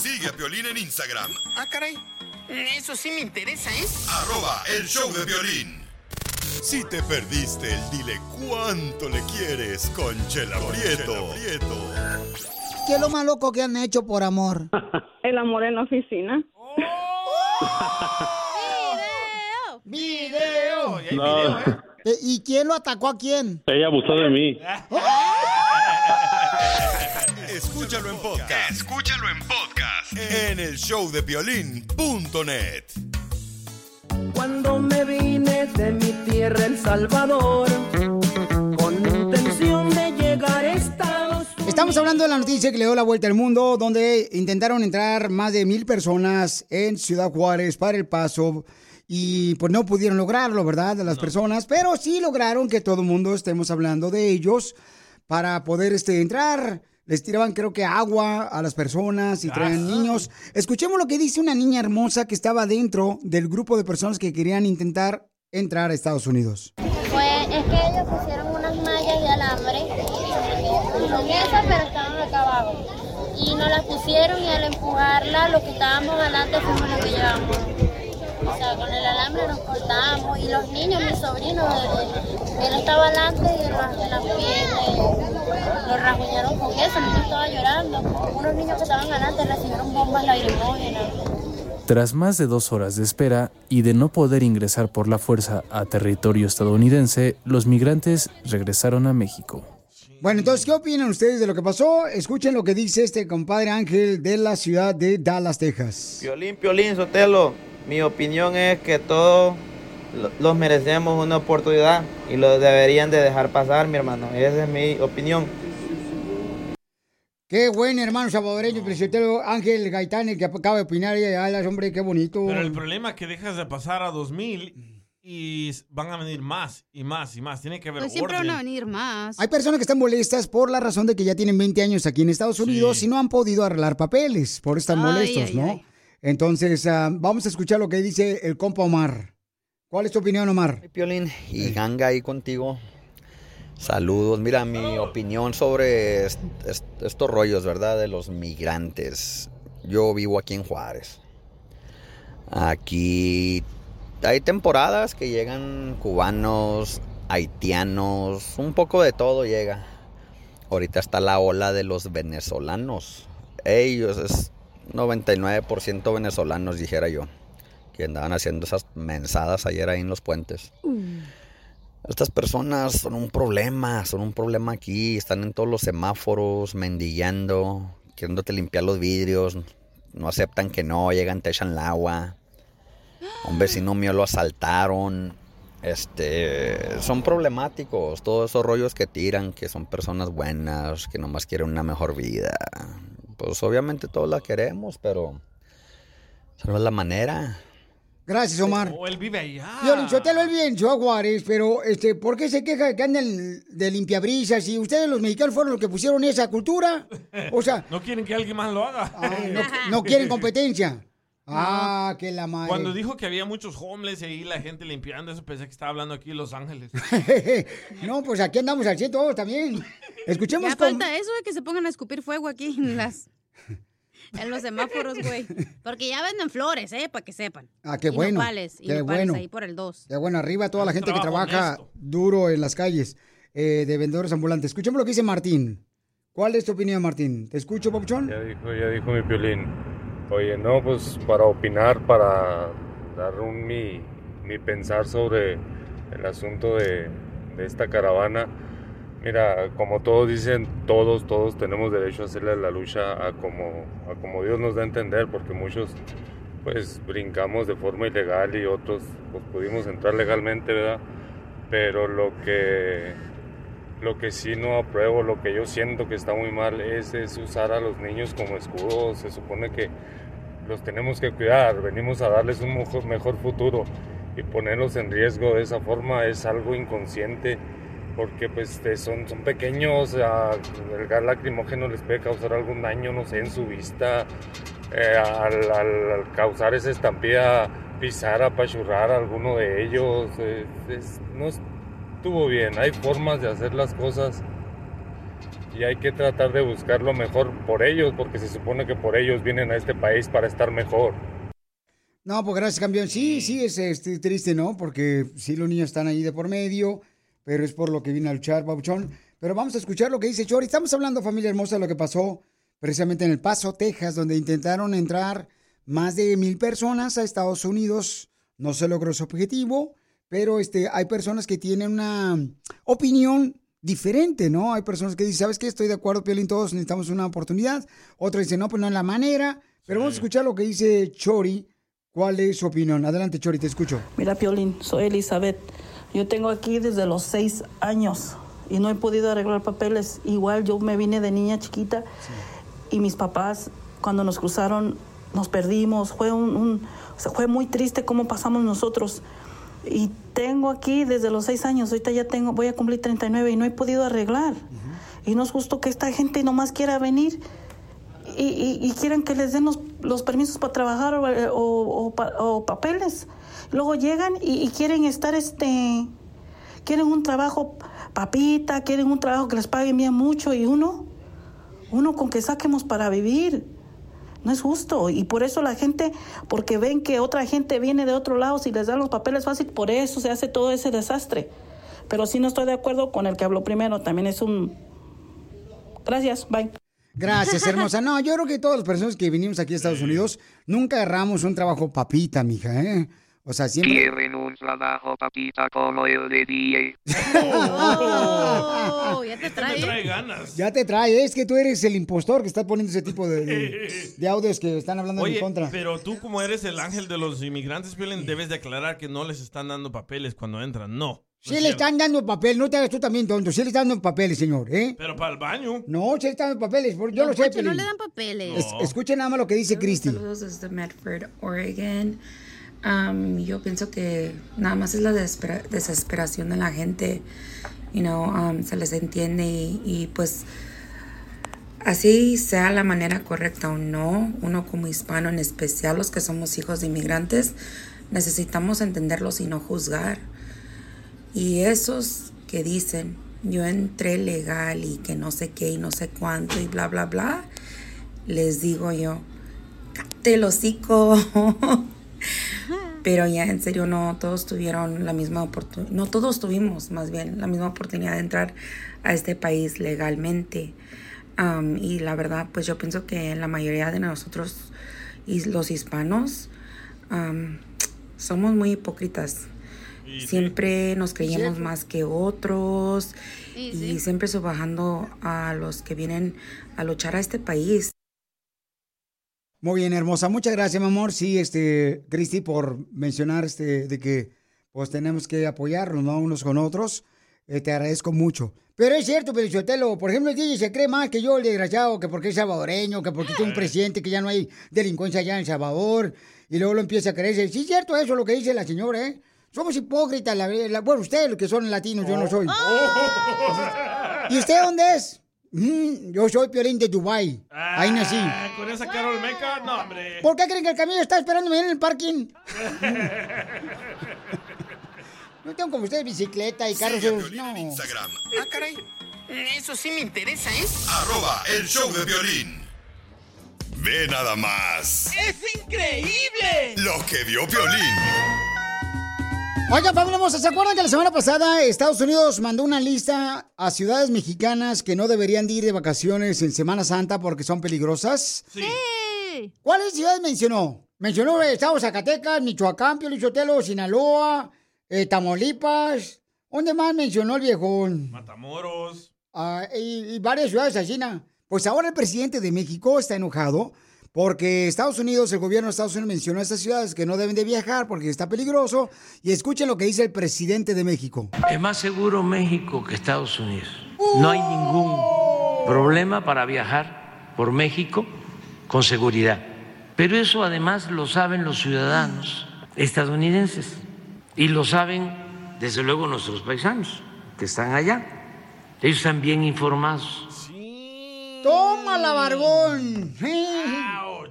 Sigue a Piolín en Instagram, Ah, caray. Eso sí me interesa, ¿eh? arroba el show de violín. Si te perdiste el dile cuánto le quieres con Chela Prieto. ¿Qué es lo más loco que han hecho por amor? El amor en la oficina. ¡Video! No, Eh, ¿Y quién lo atacó a quién? ella abusó de mí. Escúchalo en podcast. Escúchalo en podcast en el showdepiolín.net. Cuando me vine de mi tierra, El Salvador, con intención de llegar a Estados Estamos hablando de la noticia que le dio la vuelta al mundo, donde intentaron entrar más de mil personas en Ciudad Juárez para el paso y pues no pudieron lograrlo, ¿verdad? De las personas, pero sí lograron que todo el mundo estemos hablando de ellos para poder este, entrar. Les tiraban creo que agua a las personas y traían niños. Escuchemos lo que dice una niña hermosa que estaba dentro del grupo de personas que querían intentar entrar a Estados Unidos. Pues es que ellos pusieron unas mallas de alambre con esas, pero estaban acá abajo. Y nos las pusieron y al empujarla, los que estábamos adelante fuimos los que llevamos. Sea, con el alambre nos cortábamos y los niños, mis sobrinos, él, él estaba adelante y de las piernas lo rasguñaron con eso, el niño estaba llorando. Unos niños que estaban adelante recibieron bombas lacrimógenas. Tras más de dos horas de espera y de no poder ingresar por la fuerza a territorio estadounidense, los migrantes regresaron a México. Bueno, entonces, ¿qué opinan ustedes de lo que pasó? Escuchen lo que dice este compadre Ángel de la ciudad de Dallas, Texas. Piolín, Piolín, Sotelo. Mi opinión es que todos lo- los merecemos una oportunidad y lo deberían de dejar pasar, mi hermano. Esa es mi opinión. Qué buen hermano salvadoreño, presidente Ángel Gaitán, el que acaba de opinar y Dallas, hombre, qué bonito. Pero el problema es que dejas de pasar a 2000 y van a venir más y más y más. Tiene que haber Pues siempre orden. van a venir más. Hay personas que están molestas por la razón de que ya tienen 20 años aquí en Estados Unidos y no han podido arreglar papeles, por Ay, molestos, ay, ¿no? ay. Entonces, ah, vamos a escuchar lo que dice el compa Omar. ¿Cuál es tu opinión, Omar? Piolín y ganga ahí contigo. Saludos. Mira, mi opinión sobre est- est- estos rollos, ¿verdad? De los migrantes. Yo vivo aquí en Juárez. Aquí hay temporadas que llegan cubanos, haitianos, un poco de todo llega. Ahorita está la ola de los venezolanos. Ellos es 99% venezolanos, dijera yo, que andaban haciendo esas mensadas ayer ahí en los puentes. Estas personas son un problema, son un problema aquí, están en todos los semáforos, mendigando, queriéndote limpiar los vidrios, no aceptan que no, llegan, te echan el agua. A Un vecino mío lo asaltaron. Este, son problemáticos, todos esos rollos que tiran, que son personas buenas, que nomás quieren una mejor vida. Pues obviamente todos la queremos, pero esa no es la manera. Gracias, Omar. O él vive allá. Yo, Sotelo, él vive en Ciudad Juárez, pero este, ¿por qué se queja de que andan de limpiabrisas? Y ustedes, los mexicanos, fueron los que pusieron esa cultura. O sea, No quieren que alguien más lo haga. no, no quieren competencia. Ah, que la madre. Cuando dijo que había muchos homeless y ahí la gente limpiando, eso pensé que estaba hablando aquí en Los Ángeles. no, pues aquí andamos al 100 todos también. Escuchemos Ya con... falta eso de que se pongan a escupir fuego aquí en las en los semáforos, güey. Porque ya venden flores, ¿eh? Para que sepan. Ah, qué Y bueno. nopales, y qué nopales bueno. ahí por el 2. Qué bueno, arriba toda la gente que trabaja duro en las calles eh, de vendedores ambulantes. Escuchemos lo que dice Martín. ¿Cuál es tu opinión, Martín? ¿Te escucho, Papuchón? Ya dijo, ya dijo mi violín. Oye, no, pues para opinar, para dar un, mi, mi pensar sobre el asunto de, esta caravana. Mira, como todos dicen, todos, todos tenemos derecho a hacerle la lucha a como, a como Dios nos da a entender, porque muchos pues brincamos de forma ilegal y otros pues pudimos entrar legalmente, ¿verdad? Pero lo que lo que sí no apruebo, lo que yo siento que está muy mal es, usar a los niños como escudos. Se supone que los tenemos que cuidar, venimos a darles un mejor, futuro y ponerlos en riesgo de esa forma es algo inconsciente porque pues son, son pequeños, el gas lacrimógeno les puede causar algún daño, no sé, en su vista, eh, al, causar esa estampida, pisar, apachurrar a alguno de ellos, es- no estuvo bien, hay formas de hacer las cosas y hay que tratar de buscar lo mejor por ellos, porque se supone que por ellos vienen a este país para estar mejor. No, pues gracias, campeón. Sí, sí, es este, triste, ¿no? Porque sí, los niños están ahí de por medio, pero es por lo que vine a luchar, Papuchón. Pero vamos a escuchar lo que dice Chori. Estamos hablando, familia hermosa, de lo que pasó precisamente en El Paso, Texas, donde intentaron entrar más de mil personas a Estados Unidos. No se logró su objetivo, pero este, hay personas que tienen una opinión diferente, ¿no? Hay personas que dicen, ¿sabes qué? Estoy de acuerdo, Piolín, todos necesitamos una oportunidad. Otros dicen, no, pues no es la manera. Pero vamos a escuchar lo que dice Chori. ¿Cuál es su opinión? Adelante, Chori, te escucho. Mira, Piolín, soy Elizabeth. Yo tengo aquí desde los seis años y no he podido arreglar papeles. Igual yo me vine de niña chiquita y mis papás, cuando nos cruzaron, nos perdimos. Fue, un, un- o sea, fue muy triste cómo pasamos nosotros. Y tengo aquí desde los seis años, ahorita ya tengo, voy a cumplir 39 y no he podido arreglar. Y no es justo que esta gente nomás quiera venir y, y, y quieran que les den los, los permisos para trabajar o, o- o pa- o papeles. Luego llegan y, y quieren estar, este, quieren un trabajo papita, quieren un trabajo que les paguen bien mucho y uno, uno con que saquemos para vivir. No es justo. Y por eso la gente, porque ven que otra gente viene de otro lado, si les dan los papeles fácil, por eso se hace todo ese desastre. Pero sí no estoy de acuerdo con el que habló primero, también es un... Gracias, bye. Gracias, hermosa. No, yo creo que todas las personas que vinimos aquí a Estados Unidos nunca agarramos un trabajo papita, mija, ¿eh? O sea, siempre... Quieren un trabajo papita como el de DJ. Oh, ya te trae. ganas. Ya te trae, es que tú eres el impostor que está poniendo ese tipo de, de- de audios que están hablando en mi Oye, contra. pero tú como eres el ángel de los inmigrantes, Piolín, debes declarar que no les están dando papeles cuando entran. No. Sí le están dando papel, no te hagas tú también tonto, sí le están dando papeles, señor, ¿eh? Pero para el baño. No, sí le están dando papeles, yo Don lo sé, no le dan papeles. Es- escuchen nada más lo que dice Cristi. Saludos desde Medford, Oregon. Um, yo pienso que nada más es la desespera- desesperación de la gente. You know, um, se les entiende y, pues así sea la manera correcta o no, uno como hispano, en especial los que somos hijos de inmigrantes, necesitamos entenderlos y no juzgar. Y esos que dicen, yo entré legal y que no sé qué y no sé cuánto y bla, bla, bla, les digo yo, cállate el hocico. Pero ya en serio no todos tuvieron la misma oportunidad, no todos tuvimos más bien la misma oportunidad de entrar a este país legalmente. Y la verdad, pues yo pienso que la mayoría de nosotros, y los hispanos, am, somos muy hipócritas. Siempre nos creíamos más que otros y sí. siempre subajando a los que vienen a luchar a este país. Muy bien, hermosa. Muchas gracias, mi amor. Sí, este, Cristi, por mencionar este, de que pues tenemos que apoyarnos, ¿no? Unos con otros. Eh, te agradezco mucho. Pero es cierto, Pelichotelo, por ejemplo, el DJ se cree más que yo, el desgraciado, que porque es salvadoreño, que porque tiene un presidente, que ya no hay delincuencia allá en El Salvador, y luego lo empieza a creer. Sí, es cierto eso lo que dice la señora, ¿eh? Somos hipócritas, la, la- bueno, ustedes los que son latinos, yo no soy. ¿Y usted dónde es? Mm, yo soy Piolín de Dubai. Ahí nací. Ah, Con esa Carol Meca, no, hombre. ¿Por qué creen que el camión está esperándome en el parking? No tengo como ustedes bicicleta y carros. En no. Instagram, Ah, caray. Eso sí me interesa, ¿eh? arroba el show de violín. Ve nada más ¡Es increíble! lo que vio Piolín. Oiga, Pablo ¿se acuerdan que la semana pasada Estados Unidos mandó una lista a ciudades mexicanas que no deberían de ir de vacaciones en Semana Santa porque son peligrosas? Sí. ¿Cuáles ciudades mencionó? Mencionó eh, Estado Zacatecas, Michoacán, Piolichotelo, Sinaloa, eh, Tamaulipas. ¿Dónde más mencionó el viejón? Matamoros. Ah, y, y varias ciudades así, ¿no? Pues ahora el presidente de México está enojado porque Estados Unidos, el gobierno de Estados Unidos mencionó a estas ciudades que no deben de viajar porque está peligroso. Y escuchen lo que dice el presidente de México. Es más seguro México que Estados Unidos. No hay ningún problema para viajar por México con seguridad. Pero eso además lo saben los ciudadanos estadounidenses y lo saben desde luego nuestros paisanos que están allá. Ellos están bien informados. ¡Tómala, barbón!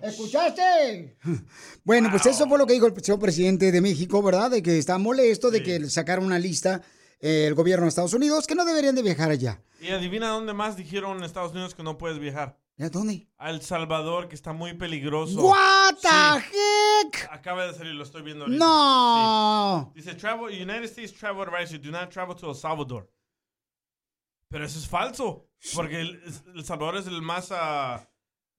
¿Escuchaste? Bueno, pues eso fue lo que dijo el señor presidente de México, ¿verdad? De que está molesto de que sacaron una lista eh, el gobierno de Estados Unidos que no deberían de viajar allá. Y adivina dónde más dijeron en Estados Unidos que no puedes viajar. ¿A dónde? A El Salvador, que está muy peligroso. What the Sí. heck? Acaba de salir, lo estoy viendo ahorita. No. Sí. Dice, travel, United States travel advisory, do not travel to El Salvador. Pero eso es falso, porque El, El Salvador es el más... ah,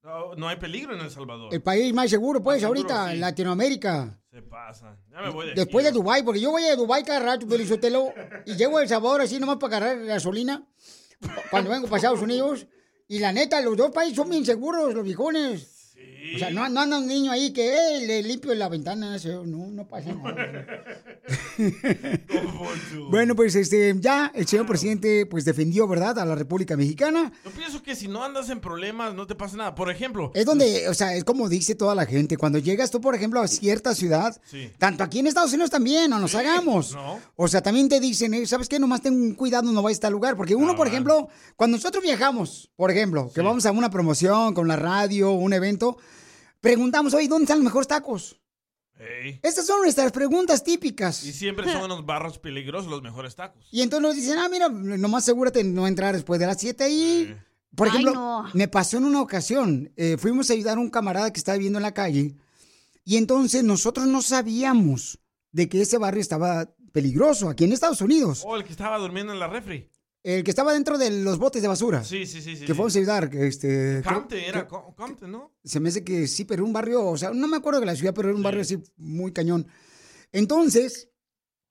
no, no hay peligro en El Salvador. El país más seguro, pues, Más seguro, ahorita, sí. en Latinoamérica. Se pasa. Ya me voy de Después de. Dubái, porque yo voy a Dubái cada rato, Pelizotelo, y llego a El Salvador así nomás para cargar gasolina cuando vengo para Estados Unidos. Y la neta, los dos países son bien seguros, los viejones. O sea, no, no anda un niño ahí que eh, le limpio la ventana, eso, no, no pasa nada. bueno, pues este, ya el señor presidente pues defendió, ¿verdad?, a la República Mexicana. Yo pienso que si no andas en problemas, no te pasa nada. Por ejemplo. Es donde, o sea, es como dice toda la gente, cuando llegas tú, por ejemplo, a cierta ciudad, Sí. tanto aquí en Estados Unidos también, no nos hagamos. no. O sea, también te dicen, eh, ¿sabes qué? Nomás ten un cuidado, no vayas a tal lugar. Porque uno, por ejemplo, cuando nosotros viajamos, por ejemplo, que vamos a una promoción con la radio, un evento, preguntamos, oye, ¿dónde están los mejores tacos? Estas son nuestras preguntas típicas. Y siempre son en los barros peligrosos los mejores tacos. Y entonces nos dicen, ah, mira, nomás asegúrate de no entrar después de las 7 ahí. Por Ay, ejemplo, no. me pasó en una ocasión, eh, fuimos a ayudar a un camarada que estaba viviendo en la calle y entonces nosotros no sabíamos de que ese barrio estaba peligroso aquí en Estados Unidos. O el que estaba durmiendo en la refri. El que estaba dentro de los botes de basura. Sí, sí, sí. sí Que sí. fuimos a ayudar. Este, creo- Compton, era creo- Co- Compton, ¿no? se me hace que sí, pero un barrio, o sea, no me acuerdo de la ciudad, pero era un barrio así muy cañón. Entonces,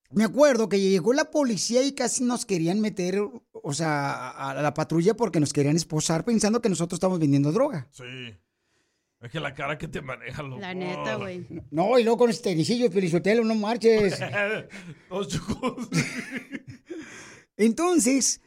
me acuerdo que llegó la policía y casi nos querían meter, o sea, a a la patrulla porque nos querían esposar pensando que nosotros estamos vendiendo droga. Sí. Es que la cara que te maneja, loco. La neta, güey. No, y luego con este tenisillo, Pelizotelo, no marches. Los chucos. Entonces,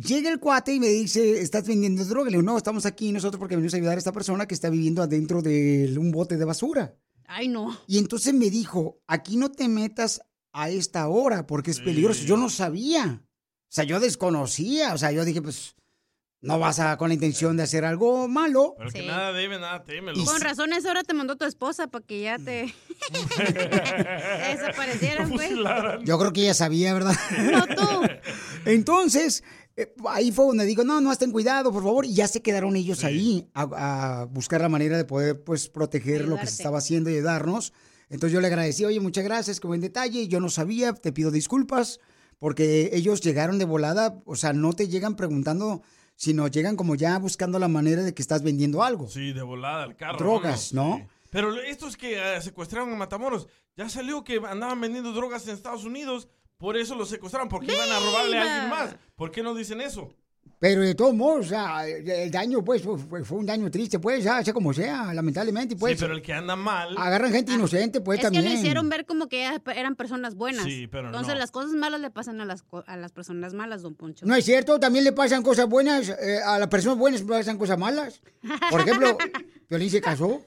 llega el cuate y me dice, ¿estás vendiendo droga? Le digo, no, estamos aquí nosotros porque venimos a ayudar a esta persona que está viviendo adentro de un bote de basura. Ay, no. Y entonces me dijo, aquí no te metas a esta hora porque es peligroso. Yo no sabía. O sea, yo desconocía. O sea, yo dije, pues, no vas a con la intención de hacer algo malo. Pero que Sí. nada debe, nada teme. Con razón, esa hora te mandó tu esposa para que ya te desaparecieran, güey. Yo creo que ella sabía, ¿verdad? No tú. Entonces, ahí fue donde digo, no, no, ten cuidado, por favor. Y ya se quedaron ellos ahí a, a buscar la manera de poder, pues, proteger lo que se estaba haciendo y ayudarnos. Entonces yo le agradecí, oye, muchas gracias, qué buen detalle. Yo no sabía, te pido disculpas, porque ellos llegaron de volada, o sea, no te llegan preguntando, sino llegan como ya buscando la manera de que estás vendiendo algo. Sí, de volada al carro. Drogas, vámonos. ¿no? Sí. Pero estos que eh, secuestraron en Matamoros, ya salió que andaban vendiendo drogas en Estados Unidos, por eso los secuestraron, porque iban a robarle a alguien más. ¿Por qué no dicen eso? Pero de todos modos, o sea, el daño, pues, fue, un daño triste, pues, ya, sea como sea, lamentablemente, pues. sí, pero el que anda mal. Agarran gente inocente, pues, es también. que lo hicieron ver como que eran personas buenas. Sí, pero Entonces no. las cosas malas le pasan a las, co- a las personas malas, don Poncho. No es cierto, también le pasan cosas buenas, eh, a las personas buenas le pasan cosas malas. Por ejemplo, Violín se casó.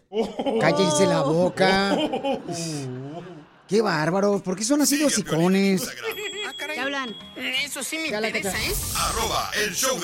Cállense la boca. Qué bárbaros, ¿por qué son así los hocicones? ¿Qué hablan? Eso sí me interesa. ¿eh? Arroba el show de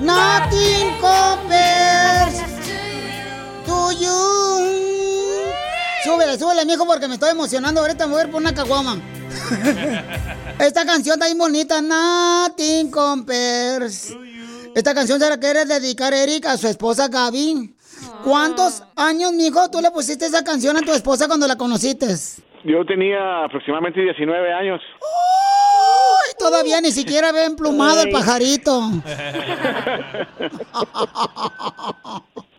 Nothing compares to you. Súbele, súbele, mijo, porque me estoy emocionando. Ahorita me voy a ir por una caguama. Esta canción está bien bonita. Nothing compares. Esta canción se la quiere dedicar Eric a su esposa Gaby. ¿Cuántos años, mijo, tú le pusiste esa canción a tu esposa cuando la conociste? Yo tenía aproximadamente 19 años. Uy, todavía ni siquiera ve emplumado el pajarito.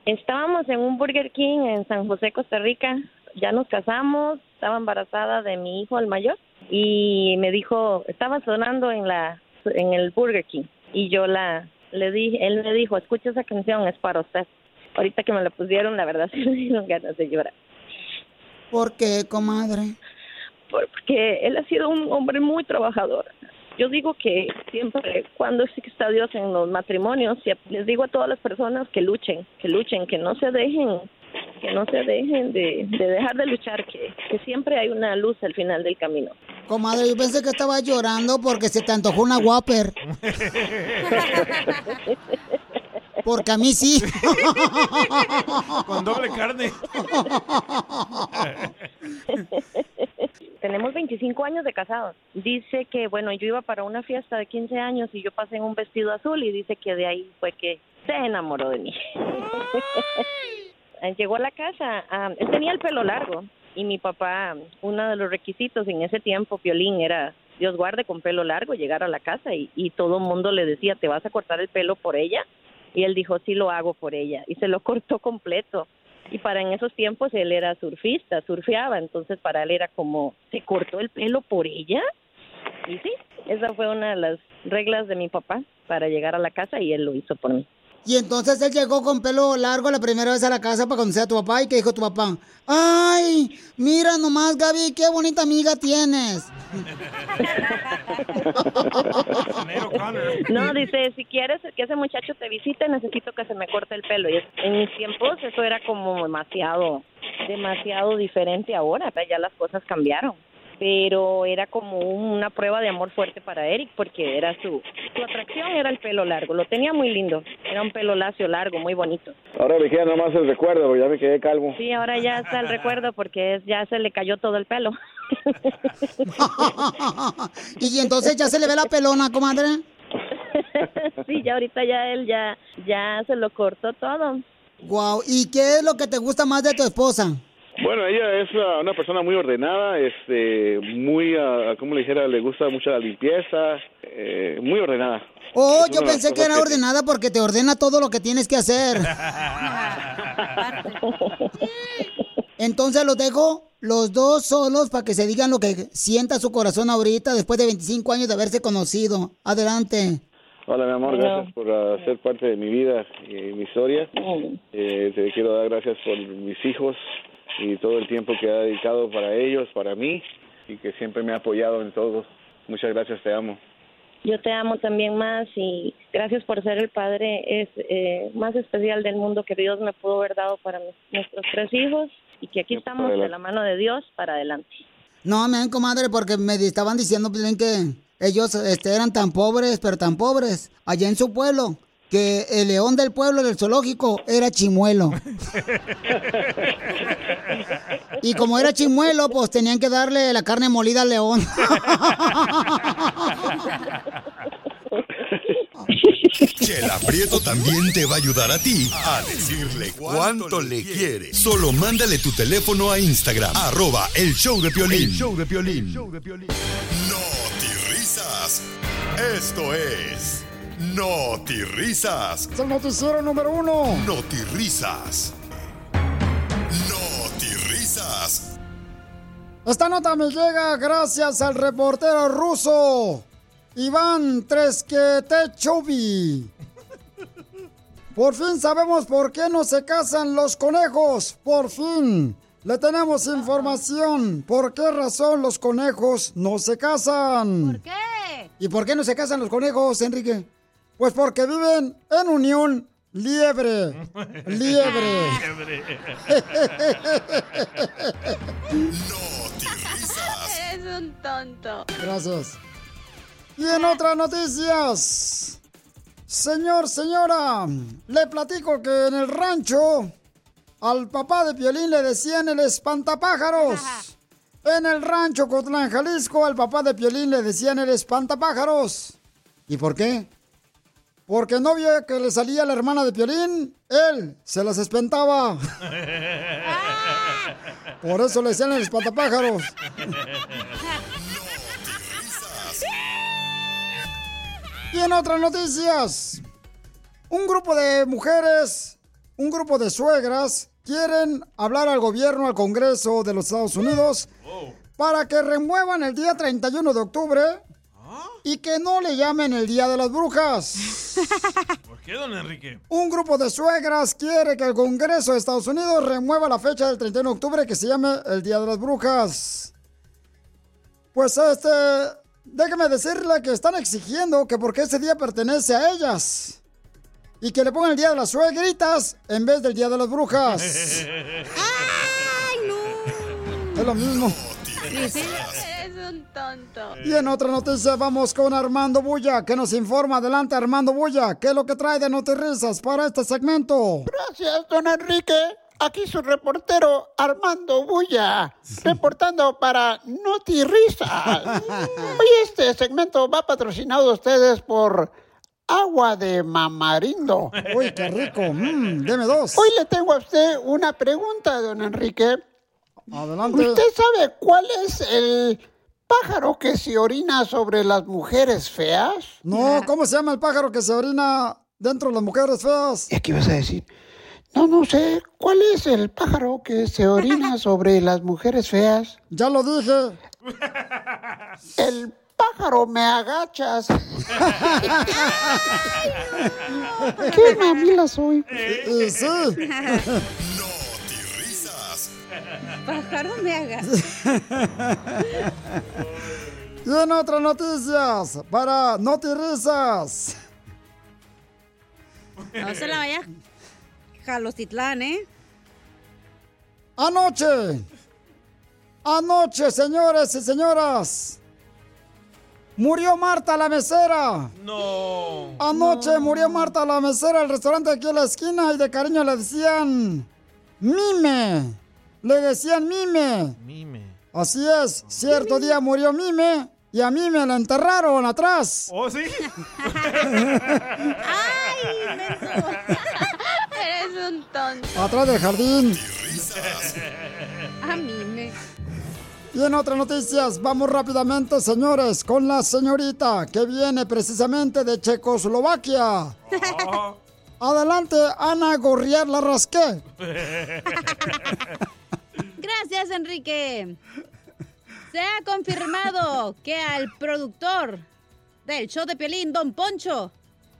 Estábamos en un Burger King en San José, Costa Rica. Ya nos casamos, estaba embarazada de mi hijo, el mayor, y me dijo, estaba sonando en la en el Burger King y yo la le dije, él me dijo, escucha esa canción, es para usted. Ahorita que me la pusieron, la verdad sí me dieron ganas de llorar, ¿Por qué, comadre? porque él ha sido un hombre muy trabajador. Yo digo que siempre, cuando exista Dios en los matrimonios, y les digo a todas las personas que luchen, que luchen, que no se dejen, que no se dejen de, de dejar de luchar, que, que siempre hay una luz al final del camino. Comadre, yo pensé que estaba llorando porque se te antojó una Whopper. Porque a mí sí. Con doble carne. Tenemos 25 años de casados. Dice que, bueno, yo iba para una fiesta de 15 años y yo pasé en un vestido azul y dice que de ahí fue que se enamoró de mí. Llegó a la casa, ah, él tenía el pelo largo y mi papá, uno de los requisitos en ese tiempo, Violín, era Dios guarde con pelo largo, llegar a la casa y, y todo el mundo le decía, ¿te vas a cortar el pelo por ella? Y él dijo, sí lo hago por ella. Y se lo cortó completo. Y para en esos tiempos él era surfista, surfeaba, entonces para él era como, ¿se cortó el pelo por ella? Y sí, esa fue una de las reglas de mi papá para llegar a la casa y él lo hizo por mí. Y entonces él llegó con pelo largo la primera vez a la casa para conocer a tu papá y que dijo tu papá, ay, mira nomás Gaby, qué bonita amiga tienes. No, dice, si quieres que ese muchacho te visite, necesito que se me corte el pelo. Y en mis tiempos eso era como demasiado, demasiado diferente ahora, ya las cosas cambiaron. Pero era como una prueba de amor fuerte para Eric porque era su, su atracción era el pelo largo, lo tenía muy lindo, era un pelo lacio largo, muy bonito. Ahora me queda nomás el recuerdo, porque ya me quedé calvo. Sí, ahora ya está el recuerdo porque es- ya se le cayó todo el pelo. y entonces ya se le ve la pelona, comadre. sí, ya ahorita ya él ya, ya se lo cortó todo. Wow, ¿y qué es lo que te gusta más de tu esposa? Bueno, ella es ah, una persona muy ordenada, este, muy, ah, como le dijera, le gusta mucho la limpieza, eh, muy ordenada. Oh, Es yo pensé que era ordenada porque te ordena todo lo que tienes que hacer. Entonces los dejo los dos solos para que se digan lo que sienta su corazón ahorita después de 25 años de haberse conocido. Adelante. Hola, mi amor, Hola. gracias por ah, ser parte de mi vida y mi historia. Eh, te quiero dar gracias por mis hijos y todo el tiempo que ha dedicado para ellos, para mí, y que siempre me ha apoyado en todo. Muchas gracias, te amo. Yo te amo también más y gracias por ser el padre es eh, más especial del mundo que Dios me pudo haber dado para mis- nuestros tres hijos y que aquí estamos de la mano de Dios para adelante. No, me comadre, porque me estaban diciendo pues, que ellos este, eran tan pobres, pero tan pobres, allá en su pueblo, que el león del pueblo del zoológico era chimuelo. Y como era chimuelo, pues tenían que darle la carne molida al león. Chela Prieto también te va a ayudar a ti a decirle cuánto le quiere. Solo mándale tu teléfono a Instagram, arroba el show de Piolín. El show de Piolín. No risas. Esto es No risas. Es el noticiero número uno. No risas. No risas. Esta nota me llega gracias al reportero ruso Iván Tresquetechovi. Por fin sabemos por qué no se casan los conejos. Por fin. Le tenemos información. ¿Por qué razón los conejos no se casan? ¿Por qué? ¿Y por qué no se casan los conejos, Enrique? Pues porque viven en unión liebre. Liebre. Es un tonto. Gracias. Y en otras noticias, señor, señora, le platico que en el rancho al papá de Piolín le decían el espantapájaros. En el rancho Cotlán, Jalisco, al papá de Piolín le decían el espantapájaros. ¿Y por qué? Porque no vio que le salía la hermana de Piolín, él se las espantaba. Por eso le decían el espantapájaros. Y en otras noticias, un grupo de mujeres, un grupo de suegras, quieren hablar al gobierno, al Congreso de los Estados Unidos, para que remuevan el día 31 de octubre y que no le llamen el Día de las Brujas. ¿Por qué, don Enrique? Un grupo de suegras quiere que el Congreso de Estados Unidos remueva la fecha del 31 de octubre que se llame el Día de las Brujas. Pues este déjeme decirle que están exigiendo que porque ese día pertenece a ellas. Y que le pongan el día de las suegritas en vez del día de las brujas. ¡Ay, no! Es lo mismo. Eres un tonto. Y en otra noticia vamos con Armando Bulla, que nos informa. Adelante, Armando Bulla. ¿Qué es lo que trae de Notirrisas para este segmento? Gracias, don Enrique. Aquí su reportero Armando Bulla, reportando para Noti Risa. Hoy este segmento va patrocinado a ustedes por Agua de Mamarindo. Uy, qué rico. Mm, deme dos. Hoy le tengo a usted una pregunta, don Enrique. Adelante. ¿Usted sabe cuál es el pájaro que se orina sobre las mujeres feas? No, ¿cómo se llama el pájaro que se orina dentro de las mujeres feas? ¿Y qué ibas a decir? No, no sé. ¿Cuál es el pájaro que se orina sobre las mujeres feas? Ya lo dije. El pájaro me agachas. ¿Qué mamila soy? Y sí. Pájaro me hagas. Y en otras noticias, para Notirisas. No se la vaya. Jalostitlán, ¿eh? Anoche, anoche, señores y señoras, murió Marta la mesera. No. Anoche murió Marta la mesera del restaurante aquí en la esquina y de cariño le decían Mime. Le decían Mime. Mime. Así es, cierto día murió Mime y a Mime la enterraron atrás. ¿Oh, sí? ¡Ay! Eres un tonto. Atrás del jardín. A mí me... Y en otras noticias, vamos rápidamente, señores, con la señorita que viene precisamente de Checoslovaquia. Adelante, Ana Gorriar la rasqué. Gracias, Enrique. Se ha confirmado que al productor del show de Piolín, Don Poncho,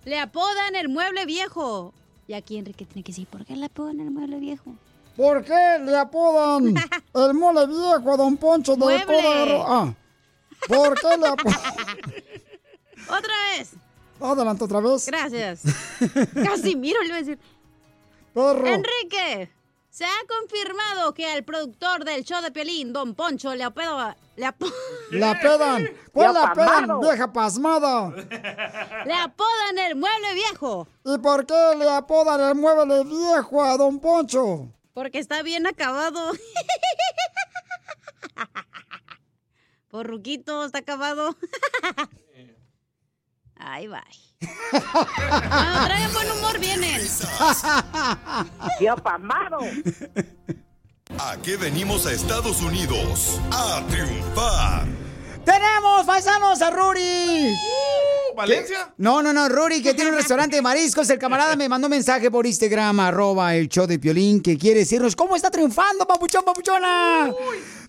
le apodan el mueble viejo. Y aquí Enrique tiene que decir, ¿por qué le apodan el mueble viejo? ¿Por qué le apodan el mole viejo a Don Poncho de Mueble. Ah, ¿por qué le apodan? ¡Otra vez! Adelante otra vez. Gracias. Casimiro le iba a decir. Perro. Enrique, se ha confirmado que al productor del show de Piolín, Don Poncho, le apodan... Le, apo- La pedan. ¿Cuál la pedan, vieja pasmada? le apodan el mueble viejo. ¿Y por qué le apodan el mueble viejo a Don Poncho? Porque está bien acabado. Por Ruquito, está acabado. Ay, bye. Cuando traen buen humor vienen. ¡Qué apamado! ¿A qué venimos a Estados Unidos? A triunfar. ¡Tenemos, paisanos, a Ruri! ¿Valencia? No, no, no, Ruri, que tiene un restaurante de mariscos. El camarada me mandó un mensaje por Instagram, arroba el show de Piolín, que quiere decirnos cómo está triunfando, papuchón, papuchona.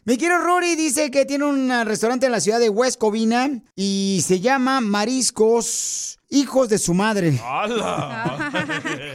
Mi quiero Ruri dice que tiene un restaurante en la ciudad de West Covina y se llama Mariscos Hijos de su Madre. ¡Hala!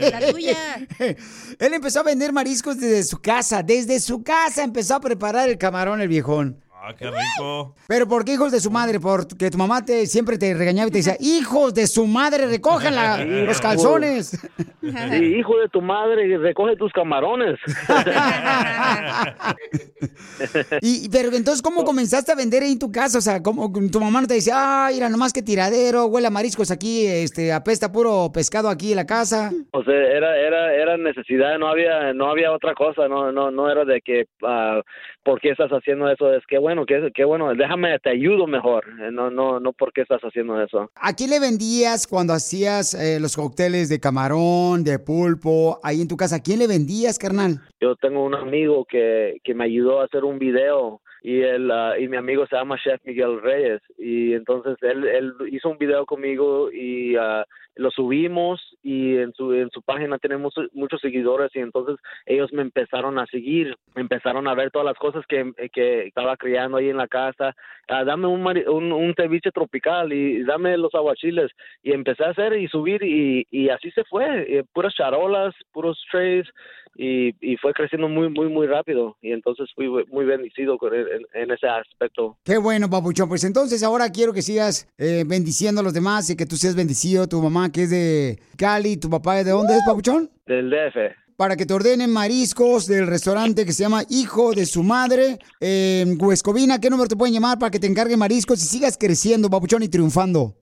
La tuya. Él empezó a vender mariscos desde su casa, desde su casa empezó a preparar el camarón el viejón. Ah, qué rico. Pero ¿por qué hijos de su madre? Porque tu mamá te, siempre te regañaba y te decía, hijos de su madre, recojan la- los calzones. Sí, hijo de tu madre, recoge tus camarones. y, pero entonces, ¿cómo comenzaste a vender ahí en tu casa? O sea, ¿cómo tu mamá no te decía, ay, mira, nomás que tiradero, huele a mariscos aquí, este, apesta puro pescado aquí en la casa? O sea, era era era necesidad, no había no había otra cosa, no no no era de que ah, ¿por qué estás haciendo eso? Es que bueno, que bueno, déjame te ayudo mejor. Eh, No no no por qué estás haciendo eso. ¿A quién le vendías cuando hacías eh, los cócteles de camarón, de pulpo, ahí en tu casa? ¿A quién le vendías, carnal? Yo tengo un amigo que, que me ayudó a hacer un video y él ah, y mi amigo se llama Chef Miguel Reyes y entonces él, él hizo un video conmigo y ah, lo subimos y en su en su página tenemos muchos seguidores y entonces ellos me empezaron a seguir, empezaron a ver todas las cosas que, que estaba criando ahí en la casa, Ah, dame un, un un ceviche tropical y dame los aguachiles. Y empecé a hacer y subir y, y así se fue, eh, puras charolas, puros trays, y, y fue creciendo muy, muy, muy rápido. Y entonces fui muy bendecido con él en, en ese aspecto. Qué bueno, papuchón. Pues entonces ahora quiero que sigas eh, bendiciendo a los demás y que tú seas bendecido. Tu mamá que es de Cali, tu papá de dónde es, papuchón? Del DF. Para que te ordenen mariscos del restaurante que se llama Hijo de su Madre en Huescovina. ¿Qué número te pueden llamar para que te encarguen mariscos y sigas creciendo, papuchón, y triunfando?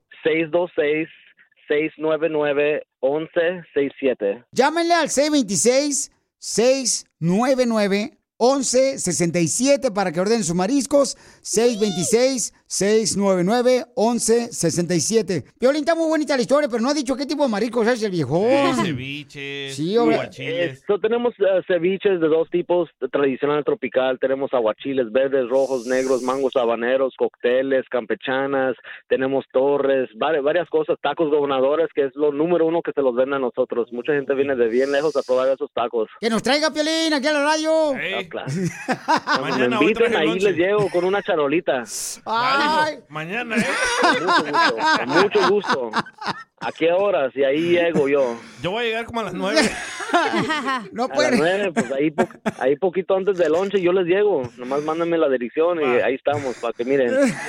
626-699-1167. Llámenle al 626-699-1167 para que ordenen sus mariscos. 626-699-1167. Violín, está muy bonita la historia, pero no ha dicho qué tipo de mariscos es el viejón. ceviches, Sí, hombre. aguachiles. Eh, so, tenemos eh, ceviches de dos tipos, tradicional tropical, tenemos aguachiles verdes, rojos, negros, mangos habaneros, cócteles, campechanas, tenemos torres, vari- varias cosas, tacos gobernadores, que es lo número uno que se los venden a nosotros. Mucha gente viene de bien lejos a probar esos tacos. Que nos traiga Piolín aquí a la radio. Ah, claro. Cuando Mañana me inviten, ahí les llevo con una charolita. Mañana, ¿eh? Con mucho gusto, con mucho gusto. ¿A qué horas? Y ahí llego yo. Yo voy a llegar como a las nueve. no A las nueve, pues ahí, po- ahí poquito antes del once yo les llego. Nomás mándenme la dirección y ahí estamos, para que miren. Piolín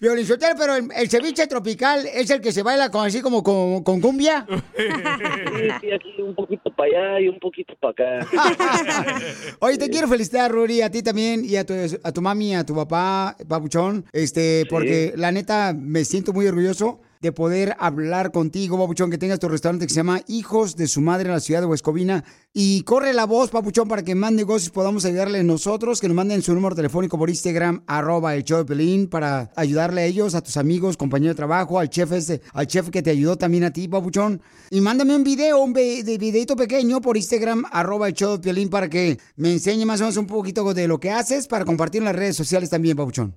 Sotelo, pero el, el ceviche tropical es el que se baila con, así como con, con cumbia. Sí, sí, aquí un poquito para allá y un poquito para acá. Oye, te quiero felicitar, Rory, a ti también y a tu, a tu mami, a tu papá, papuchón, este, porque la neta me siento muy orgulloso de poder hablar contigo, papuchón, que tengas tu restaurante que se llama Hijos de su Madre en la ciudad de Huescovina. Y corre la voz, papuchón, para que más negocios podamos ayudarle nosotros, que nos manden su número telefónico por Instagram, arroba el show de Pelín, para ayudarle a ellos, a tus amigos, compañeros de trabajo, al chef ese, al chef que te ayudó también a ti, papuchón. Y mándame un video, un videito pequeño por Instagram, arroba el show de para que me enseñe más o menos un poquito de lo que haces para compartir en las redes sociales también, papuchón.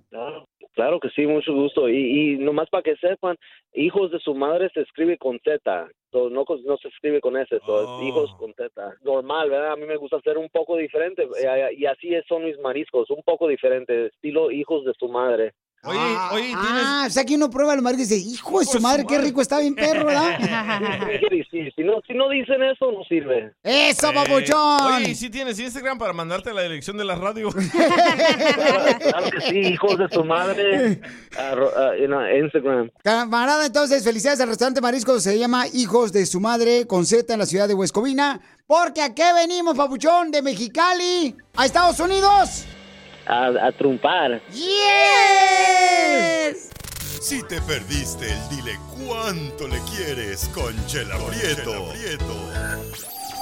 Claro que sí, mucho gusto. Y, y nomás para que sepan, hijos de su madre se escribe con Z. So, no, no se escribe con S, so, es hijos con Z. Normal, ¿verdad? A mí me gusta hacer un poco diferente. eh, Y así son mis mariscos, un poco diferente, estilo hijos de su madre. Oye, oye, tienes... Ah, o sea que uno prueba el marisco y dice, hijo de su madre, qué rico está bien perro, ¿verdad? Sí, sí, si, no, si no dicen eso, no sirve. ¡Eso, Eh, papuchón! Oye, ¿y si tienes Instagram para mandarte la dirección de la radio? Claro que sí, hijos de su madre, ah, en ah, Instagram. Camarada, entonces, felicidades al restaurante Marisco, se llama Hijos de su Madre, con Z en la ciudad de Huescovina. Porque aquí venimos, papuchón, de Mexicali a Estados Unidos. A, a trumpar. ¡Yes! Si te perdiste el dile cuánto le quieres con Chela Prieto.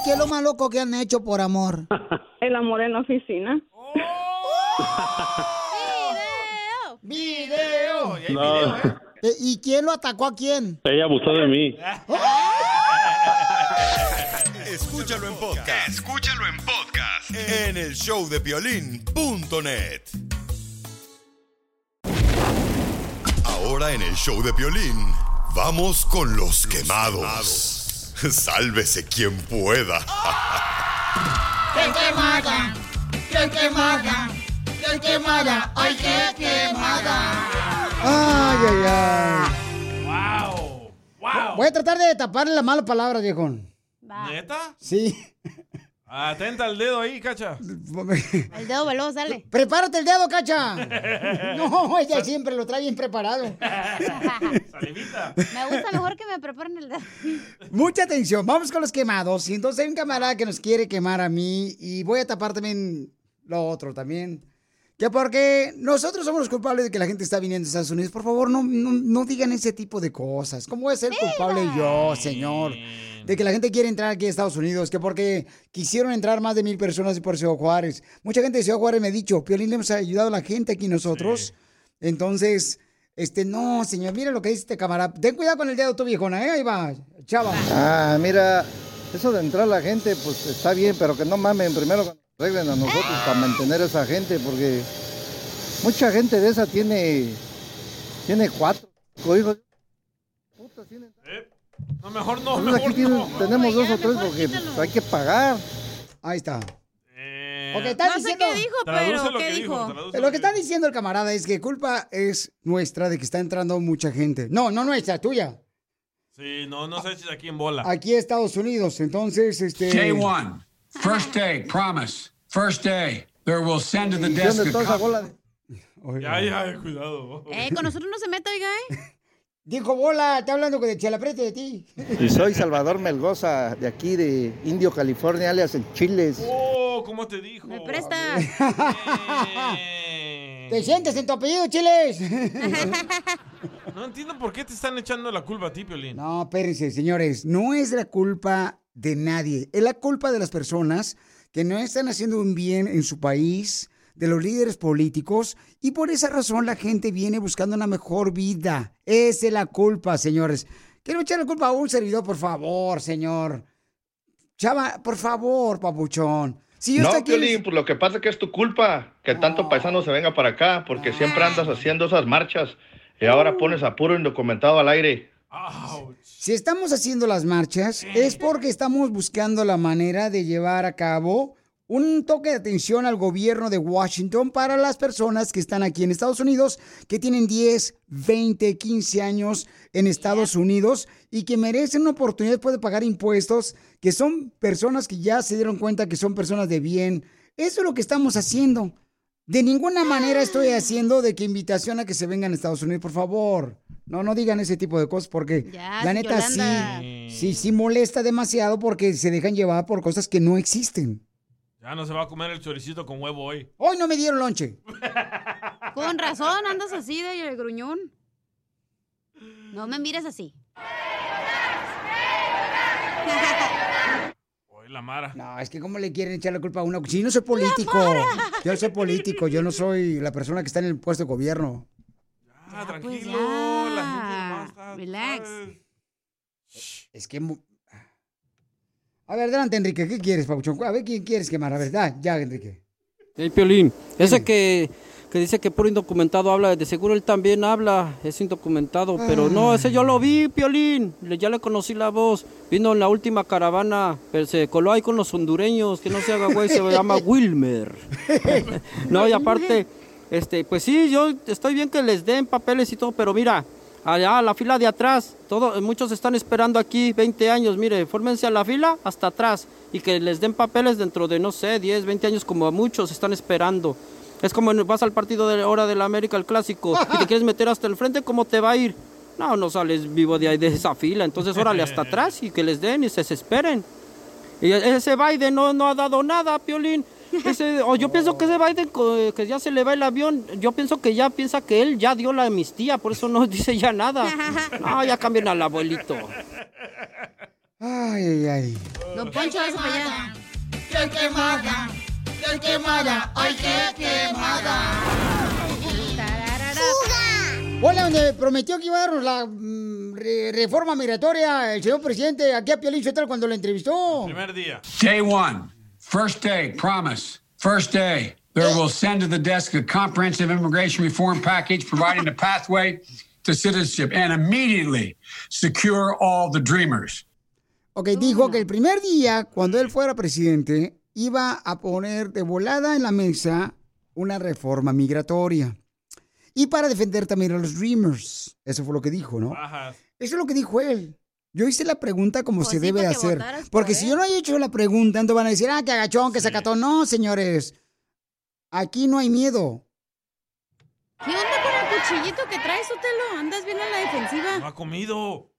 ¿Qué es lo más loco que han hecho por amor? El amor en la oficina. ¡Video! No, Eh, ¿Y quién lo atacó a quién? ella abusó de mí. Escúchalo en podcast. Escúchalo en podcast. En el showdepiolín.net. Ahora en el show de Piolín, vamos con los quemados. Sálvese quien pueda. ¡Qué quemada! ¡Qué quemada! ¡Qué quemada! ¡Ay, qué quemada! Ay, ay, ay. ¡Wow! ¡Wow! Voy a tratar de taparle la mala palabra, viejón. ¿Neta? Sí. Atenta al dedo ahí, cacha. El dedo veloz, dale. Prepárate el dedo, cacha. No, ella siempre lo trae bien preparado. Me gusta mejor que me preparen el dedo. Mucha atención, vamos con los quemados. Y entonces hay un camarada que nos quiere quemar a mí y voy a tapar también lo otro también. Que porque nosotros somos los culpables de que la gente está viniendo a Estados Unidos. Por favor, no, no, no digan ese tipo de cosas. ¿Cómo voy a ser culpable yo, señor? De que la gente quiere entrar aquí a Estados Unidos. Que porque quisieron entrar más de mil personas por Ciudad Juárez. Mucha gente de Ciudad Juárez me ha dicho, Piolín, le hemos ayudado a la gente aquí nosotros. Entonces, este, no, señor, mira lo que dice este camarada. Ten cuidado con el dedo, tu viejona, ¿eh? Ahí va, chava. Ah, mira, eso de entrar la gente, pues está bien, pero que no mamen primero arreglen a nosotros para mantener a esa gente, porque mucha gente de esa tiene, tiene cuatro, hijos. No, mejor no, Nosotros mejor aquí tienen- no. tenemos dos o tres porque pues, hay que pagar. Ahí está. Eh, No sé diciendo- qué dijo, pero ¿qué dijo? Lo que está diciendo el camarada es que culpa es nuestra de que está entrando mucha gente. No, no nuestra, tuya. Sí, no, no se eches aquí en bola. aquí a Estados Unidos. Entonces, este... Day one, first day, promise. First day, there will send to the desk. Ya, ya, cuidado. Eh, con nosotros no se mete, oiga, ¿eh? Dijo bola, está hablando de Chalaprete de ti. Y soy Salvador Melgoza, de aquí de Indio, California, alias en Chiles. Oh, ¿cómo te dijo? Me presta. ¿Te sientes en tu apellido, Chiles? No entiendo por qué te están echando la culpa a ti, Piolín. No, espérense, señores. No es la culpa de nadie. Es la culpa de las personas que no están haciendo un bien en su país, de los líderes políticos, y por esa razón la gente viene buscando una mejor vida. Esa es la culpa, señores. Quiero echar la culpa a un servidor, por favor, señor. Chava, por favor, papuchón. Si yo no, estoy aquí- Piolín, pues lo que pasa es que es tu culpa que tanto paisano se venga para acá, porque siempre andas haciendo esas marchas y ahora pones a puro indocumentado al aire. Si estamos haciendo las marchas, es porque estamos buscando la manera de llevar a cabo un toque de atención al gobierno de Washington para las personas que están aquí en Estados Unidos, que tienen 10, 20, 15 años en Estados Unidos y que merecen una oportunidad después de pagar impuestos, que son personas que ya se dieron cuenta que son personas de bien. Eso es lo que estamos haciendo. De ninguna manera estoy haciendo de que invitación a que se vengan a Estados Unidos, por favor. No, no digan ese tipo de cosas porque Ya, la neta Yolanda. sí, sí, sí molesta demasiado porque se dejan llevar por cosas que no existen. Ya no se va a comer el choricito con huevo hoy. Hoy no me dieron lonche. Con razón, andas así de gruñón. No me mires así. Hoy la Mara. No, es que cómo le quieren echar la culpa a uno. Si no soy político, yo soy político, yo no soy la persona que está en el puesto de gobierno. Ah, Pues tranquilo. ya. La gente nomás está. Relax. Es que... mu- A ver, adelante, Enrique, ¿qué quieres, Pauchón? A ver, ¿quién quieres quemar? A ver, da, ya, Enrique. Hey, Piolín, ese que, que dice que puro indocumentado habla, de seguro él también habla, es indocumentado, pero no, ese yo lo vi, Piolín, le- ya le conocí la voz, vino en la última caravana, pero se coló ahí con los hondureños, que no se haga güey, se llama Wilmer. no, y aparte, este, pues sí, yo estoy bien que les den papeles y todo, pero mira, allá la fila de atrás, todo, muchos están esperando aquí 20 años, mire, fórmense a la fila hasta atrás y que les den papeles dentro de, no sé, 10, 20 años como a muchos están esperando. Es como vas al partido de hora de la América, el clásico, y te quieres meter hasta el frente, ¿cómo te va a ir? No, no sales vivo de ahí de esa fila, entonces órale hasta atrás y que les den y se desesperen. Y ese Biden no, no ha dado nada, Piolín. Ese- o yo pienso que ese Biden, co- que ya se le va el avión, yo pienso que ya piensa que él ya dio la amnistía, por eso no dice ya nada. No, ya cambien al abuelito. Ay, ay, ay. Don Poncho, vas para allá. ¡Qué quemada! ¡Qué quemada! ¡Ay, qué quemada! Hola, donde prometió que iba a darnos la mm, re- reforma migratoria el señor presidente aquí a Piolín Sotelo cuando lo entrevistó. Primer día. Day one, first day, promise. First day, there will send to the desk a comprehensive immigration reform package providing a pathway to citizenship and immediately secure all the dreamers. Ok, dijo que el primer día, cuando él fuera presidente, iba a poner de volada en la mesa una reforma migratoria. Y para defender también a los Dreamers. Eso fue lo que dijo, ¿no? Eso es lo que dijo él. Yo hice la pregunta como Pues se sí, debe hacer. por Porque si yo no he hecho la pregunta, entonces van a decir, ah, que agachón, que sacatón. No, señores. Aquí no hay miedo. ¿Qué onda con el cuchillito que traes, Otelo? Andas bien a la No defensiva. ha comido.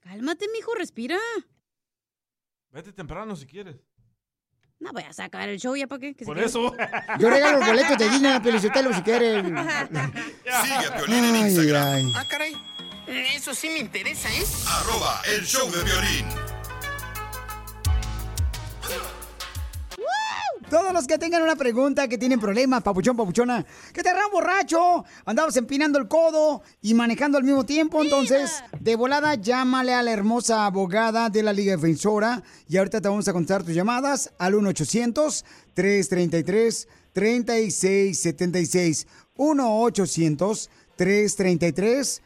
Cálmate, mijo, respira. Vete temprano si quieres. No voy a sacar el show ya para qué. Por quede. eso. Yo regalo los boletos de Disney a Pelicotelo si quieren. Sigue a Piolín en Ay, Instagram. ay. Ah, caray. Eso sí me interesa, ¿eh? Arroba el show de violín. Todos los que tengan una pregunta, que tienen problemas, papuchón, papuchona, que te agarran borracho, andabas empinando el codo y manejando al mismo tiempo, entonces, de volada, llámale a la hermosa abogada de la Liga Defensora y ahorita te vamos a contar tus llamadas al 1-800-333-3676. 1-800-333-3676.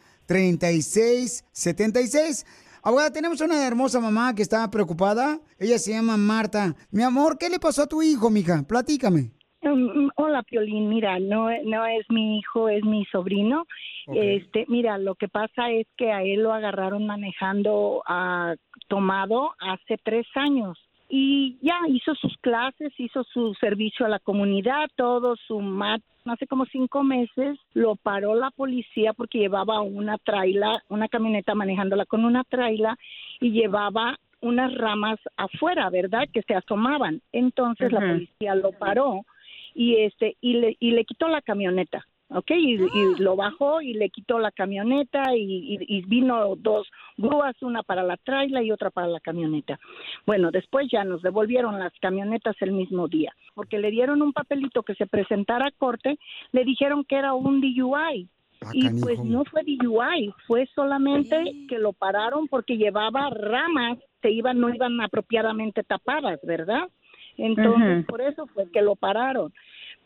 Abogada, tenemos una hermosa mamá que está preocupada. Ella se llama Marta. Mi amor, ¿qué le pasó a tu hijo, mija? Platícame. Mm, Hola, Piolín. Mira, no, no es mi hijo, es mi sobrino. Este, mira, lo que pasa es que a él lo agarraron manejando ah, tomado hace tres años y ya hizo sus clases, hizo su servicio a la comunidad, todo su mat. Hace como cinco meses lo paró la policía porque llevaba una traila, una camioneta manejándola con una traila y llevaba unas ramas afuera, ¿verdad? Que se asomaban. Entonces la policía lo paró y este y le y le quitó la camioneta ¿ok? Y, y lo bajó y le quitó la camioneta y, y- y vino dos grúas, una para la traila y otra para la camioneta. Bueno, después ya nos devolvieron las camionetas el mismo día, porque le dieron un papelito que se presentara a corte, le dijeron que era un DUI. Y pues no fue DUI, fue solamente que lo pararon porque llevaba ramas, se iban, no iban apropiadamente tapadas, ¿verdad? Entonces, por eso fue que lo pararon.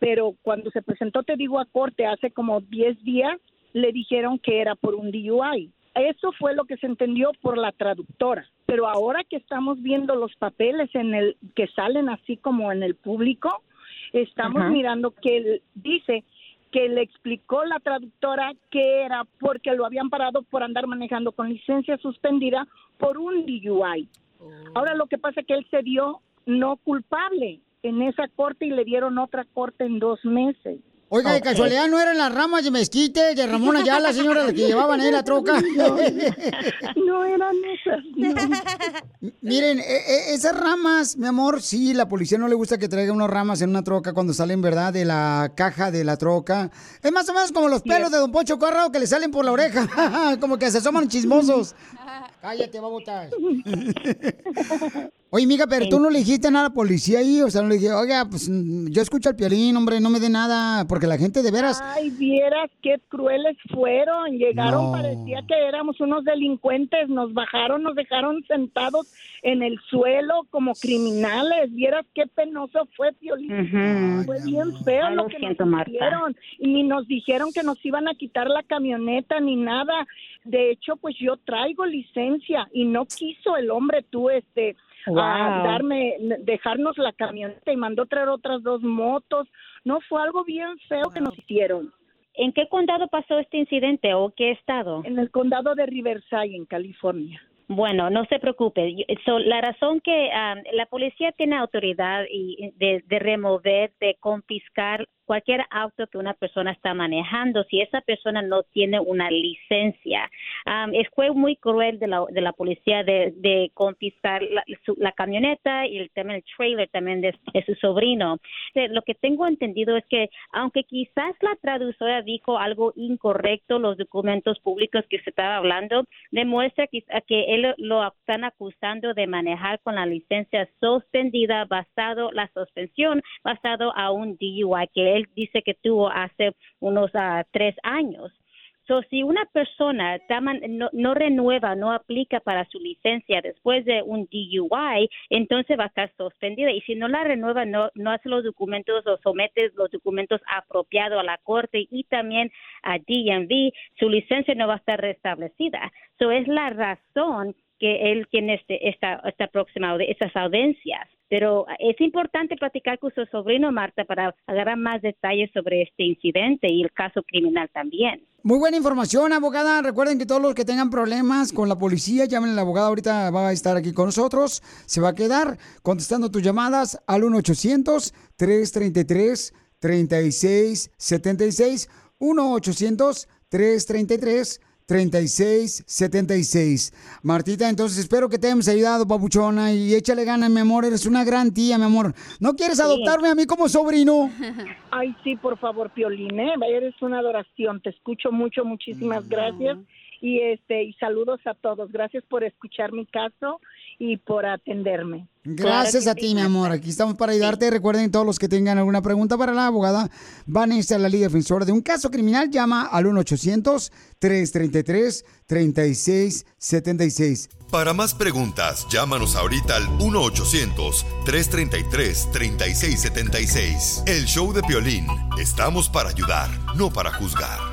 Pero cuando se presentó, te digo, a corte hace como 10 días, le dijeron que era por un DUI. Eso fue lo que se entendió por la traductora. Pero ahora que estamos viendo los papeles en el que salen así como en el público, estamos mirando que él dice que le explicó la traductora que era porque lo habían parado por andar manejando con licencia suspendida por un DUI. Ahora lo que pasa es que él se dio no culpable en esa corte y le dieron otra corte en dos meses. Oiga, de casualidad no eran las ramas de mezquite de Ramón Ayala, señora, que llevaban ahí la troca. No, no eran esas. Miren, e- e- esas ramas, mi amor, sí, la policía no le gusta que traiga unas ramas en una troca cuando salen, ¿verdad? De la caja de la troca. Es más o menos como los pelos de Don Poncho Corrado que le salen por la oreja, como que se asoman chismosos. Cállate, babotas. Oye, amiga, pero tú no le dijiste nada a la policía ahí, o sea, no le dije, oiga, pues yo escucho al piolín, hombre, no me dé nada, porque la gente de veras... Ay, vieras qué crueles fueron. Llegaron, No. parecía que éramos unos delincuentes. Nos bajaron, nos dejaron sentados en el suelo como criminales. Vieras qué penoso fue, Piolín. Ujú. Fue bien feo Ay, lo lo que siento, nos hicieron. Y ni nos dijeron que nos iban a quitar la camioneta ni nada. De hecho, pues yo traigo licencia y no quiso el hombre tú, este, a darme, dejarnos la camioneta y mandó traer otras dos motos. No, fue algo bien feo que nos hicieron. ¿En qué condado pasó este incidente o qué estado? En el condado de Riverside, en California. Bueno, no se preocupe. So, la razón que ah, la policía tiene autoridad y de, de remover, de confiscar cualquier auto que una persona está manejando si esa persona no tiene una licencia. Es, fue muy cruel de la, de la policía de, confiscar la, su- la camioneta y el, también el trailer también de, su sobrino. Lo que tengo entendido es que aunque quizás la traductora dijo algo incorrecto, los documentos públicos que se estaba hablando demuestra que, que él lo están acusando de manejar con la licencia suspendida basado la suspensión basado a un DUI que él dice que tuvo hace unos ah, tres años. So, si una persona no, no renueva, no aplica para su licencia después de un DUI, entonces va a estar suspendida. Y si no la renueva, no, no hace los documentos o somete los documentos apropiados a la corte y también a DMV, su licencia no va a estar restablecida. So, es la razón que él tiene este, esta, esta próxima, estas audiencias. Pero es importante platicar con su sobrino, Marta, para agarrar más detalles sobre este incidente y el caso criminal también. Muy buena información, abogada. Recuerden que todos los que tengan problemas con la policía, llamen a la abogada. Ahorita va a estar aquí con nosotros. Se va a quedar contestando tus llamadas al 1-800-333-3676. 1-800-333-3676. Martita, entonces espero que te hayamos ayudado, papuchona. Y échale ganas, mi amor. Eres una gran tía, mi amor. ¿No quieres adoptarme a mí como sobrino? Ay, sí, por favor, Piolín, ¿eh? eres una adoración. Te escucho mucho, muchísimas gracias. Y este y saludos a todos. Gracias por escuchar mi caso y por atenderme. Gracias a ti, mi amor. Aquí estamos para ayudarte. Recuerden, todos los que tengan alguna pregunta para la abogada, Vanessa, la Liga Defensora de un caso criminal, llama al 1-800-333-3676. Para más preguntas, llámanos ahorita al 1-800-333-3676. El show de Piolín. Estamos para ayudar, no para juzgar.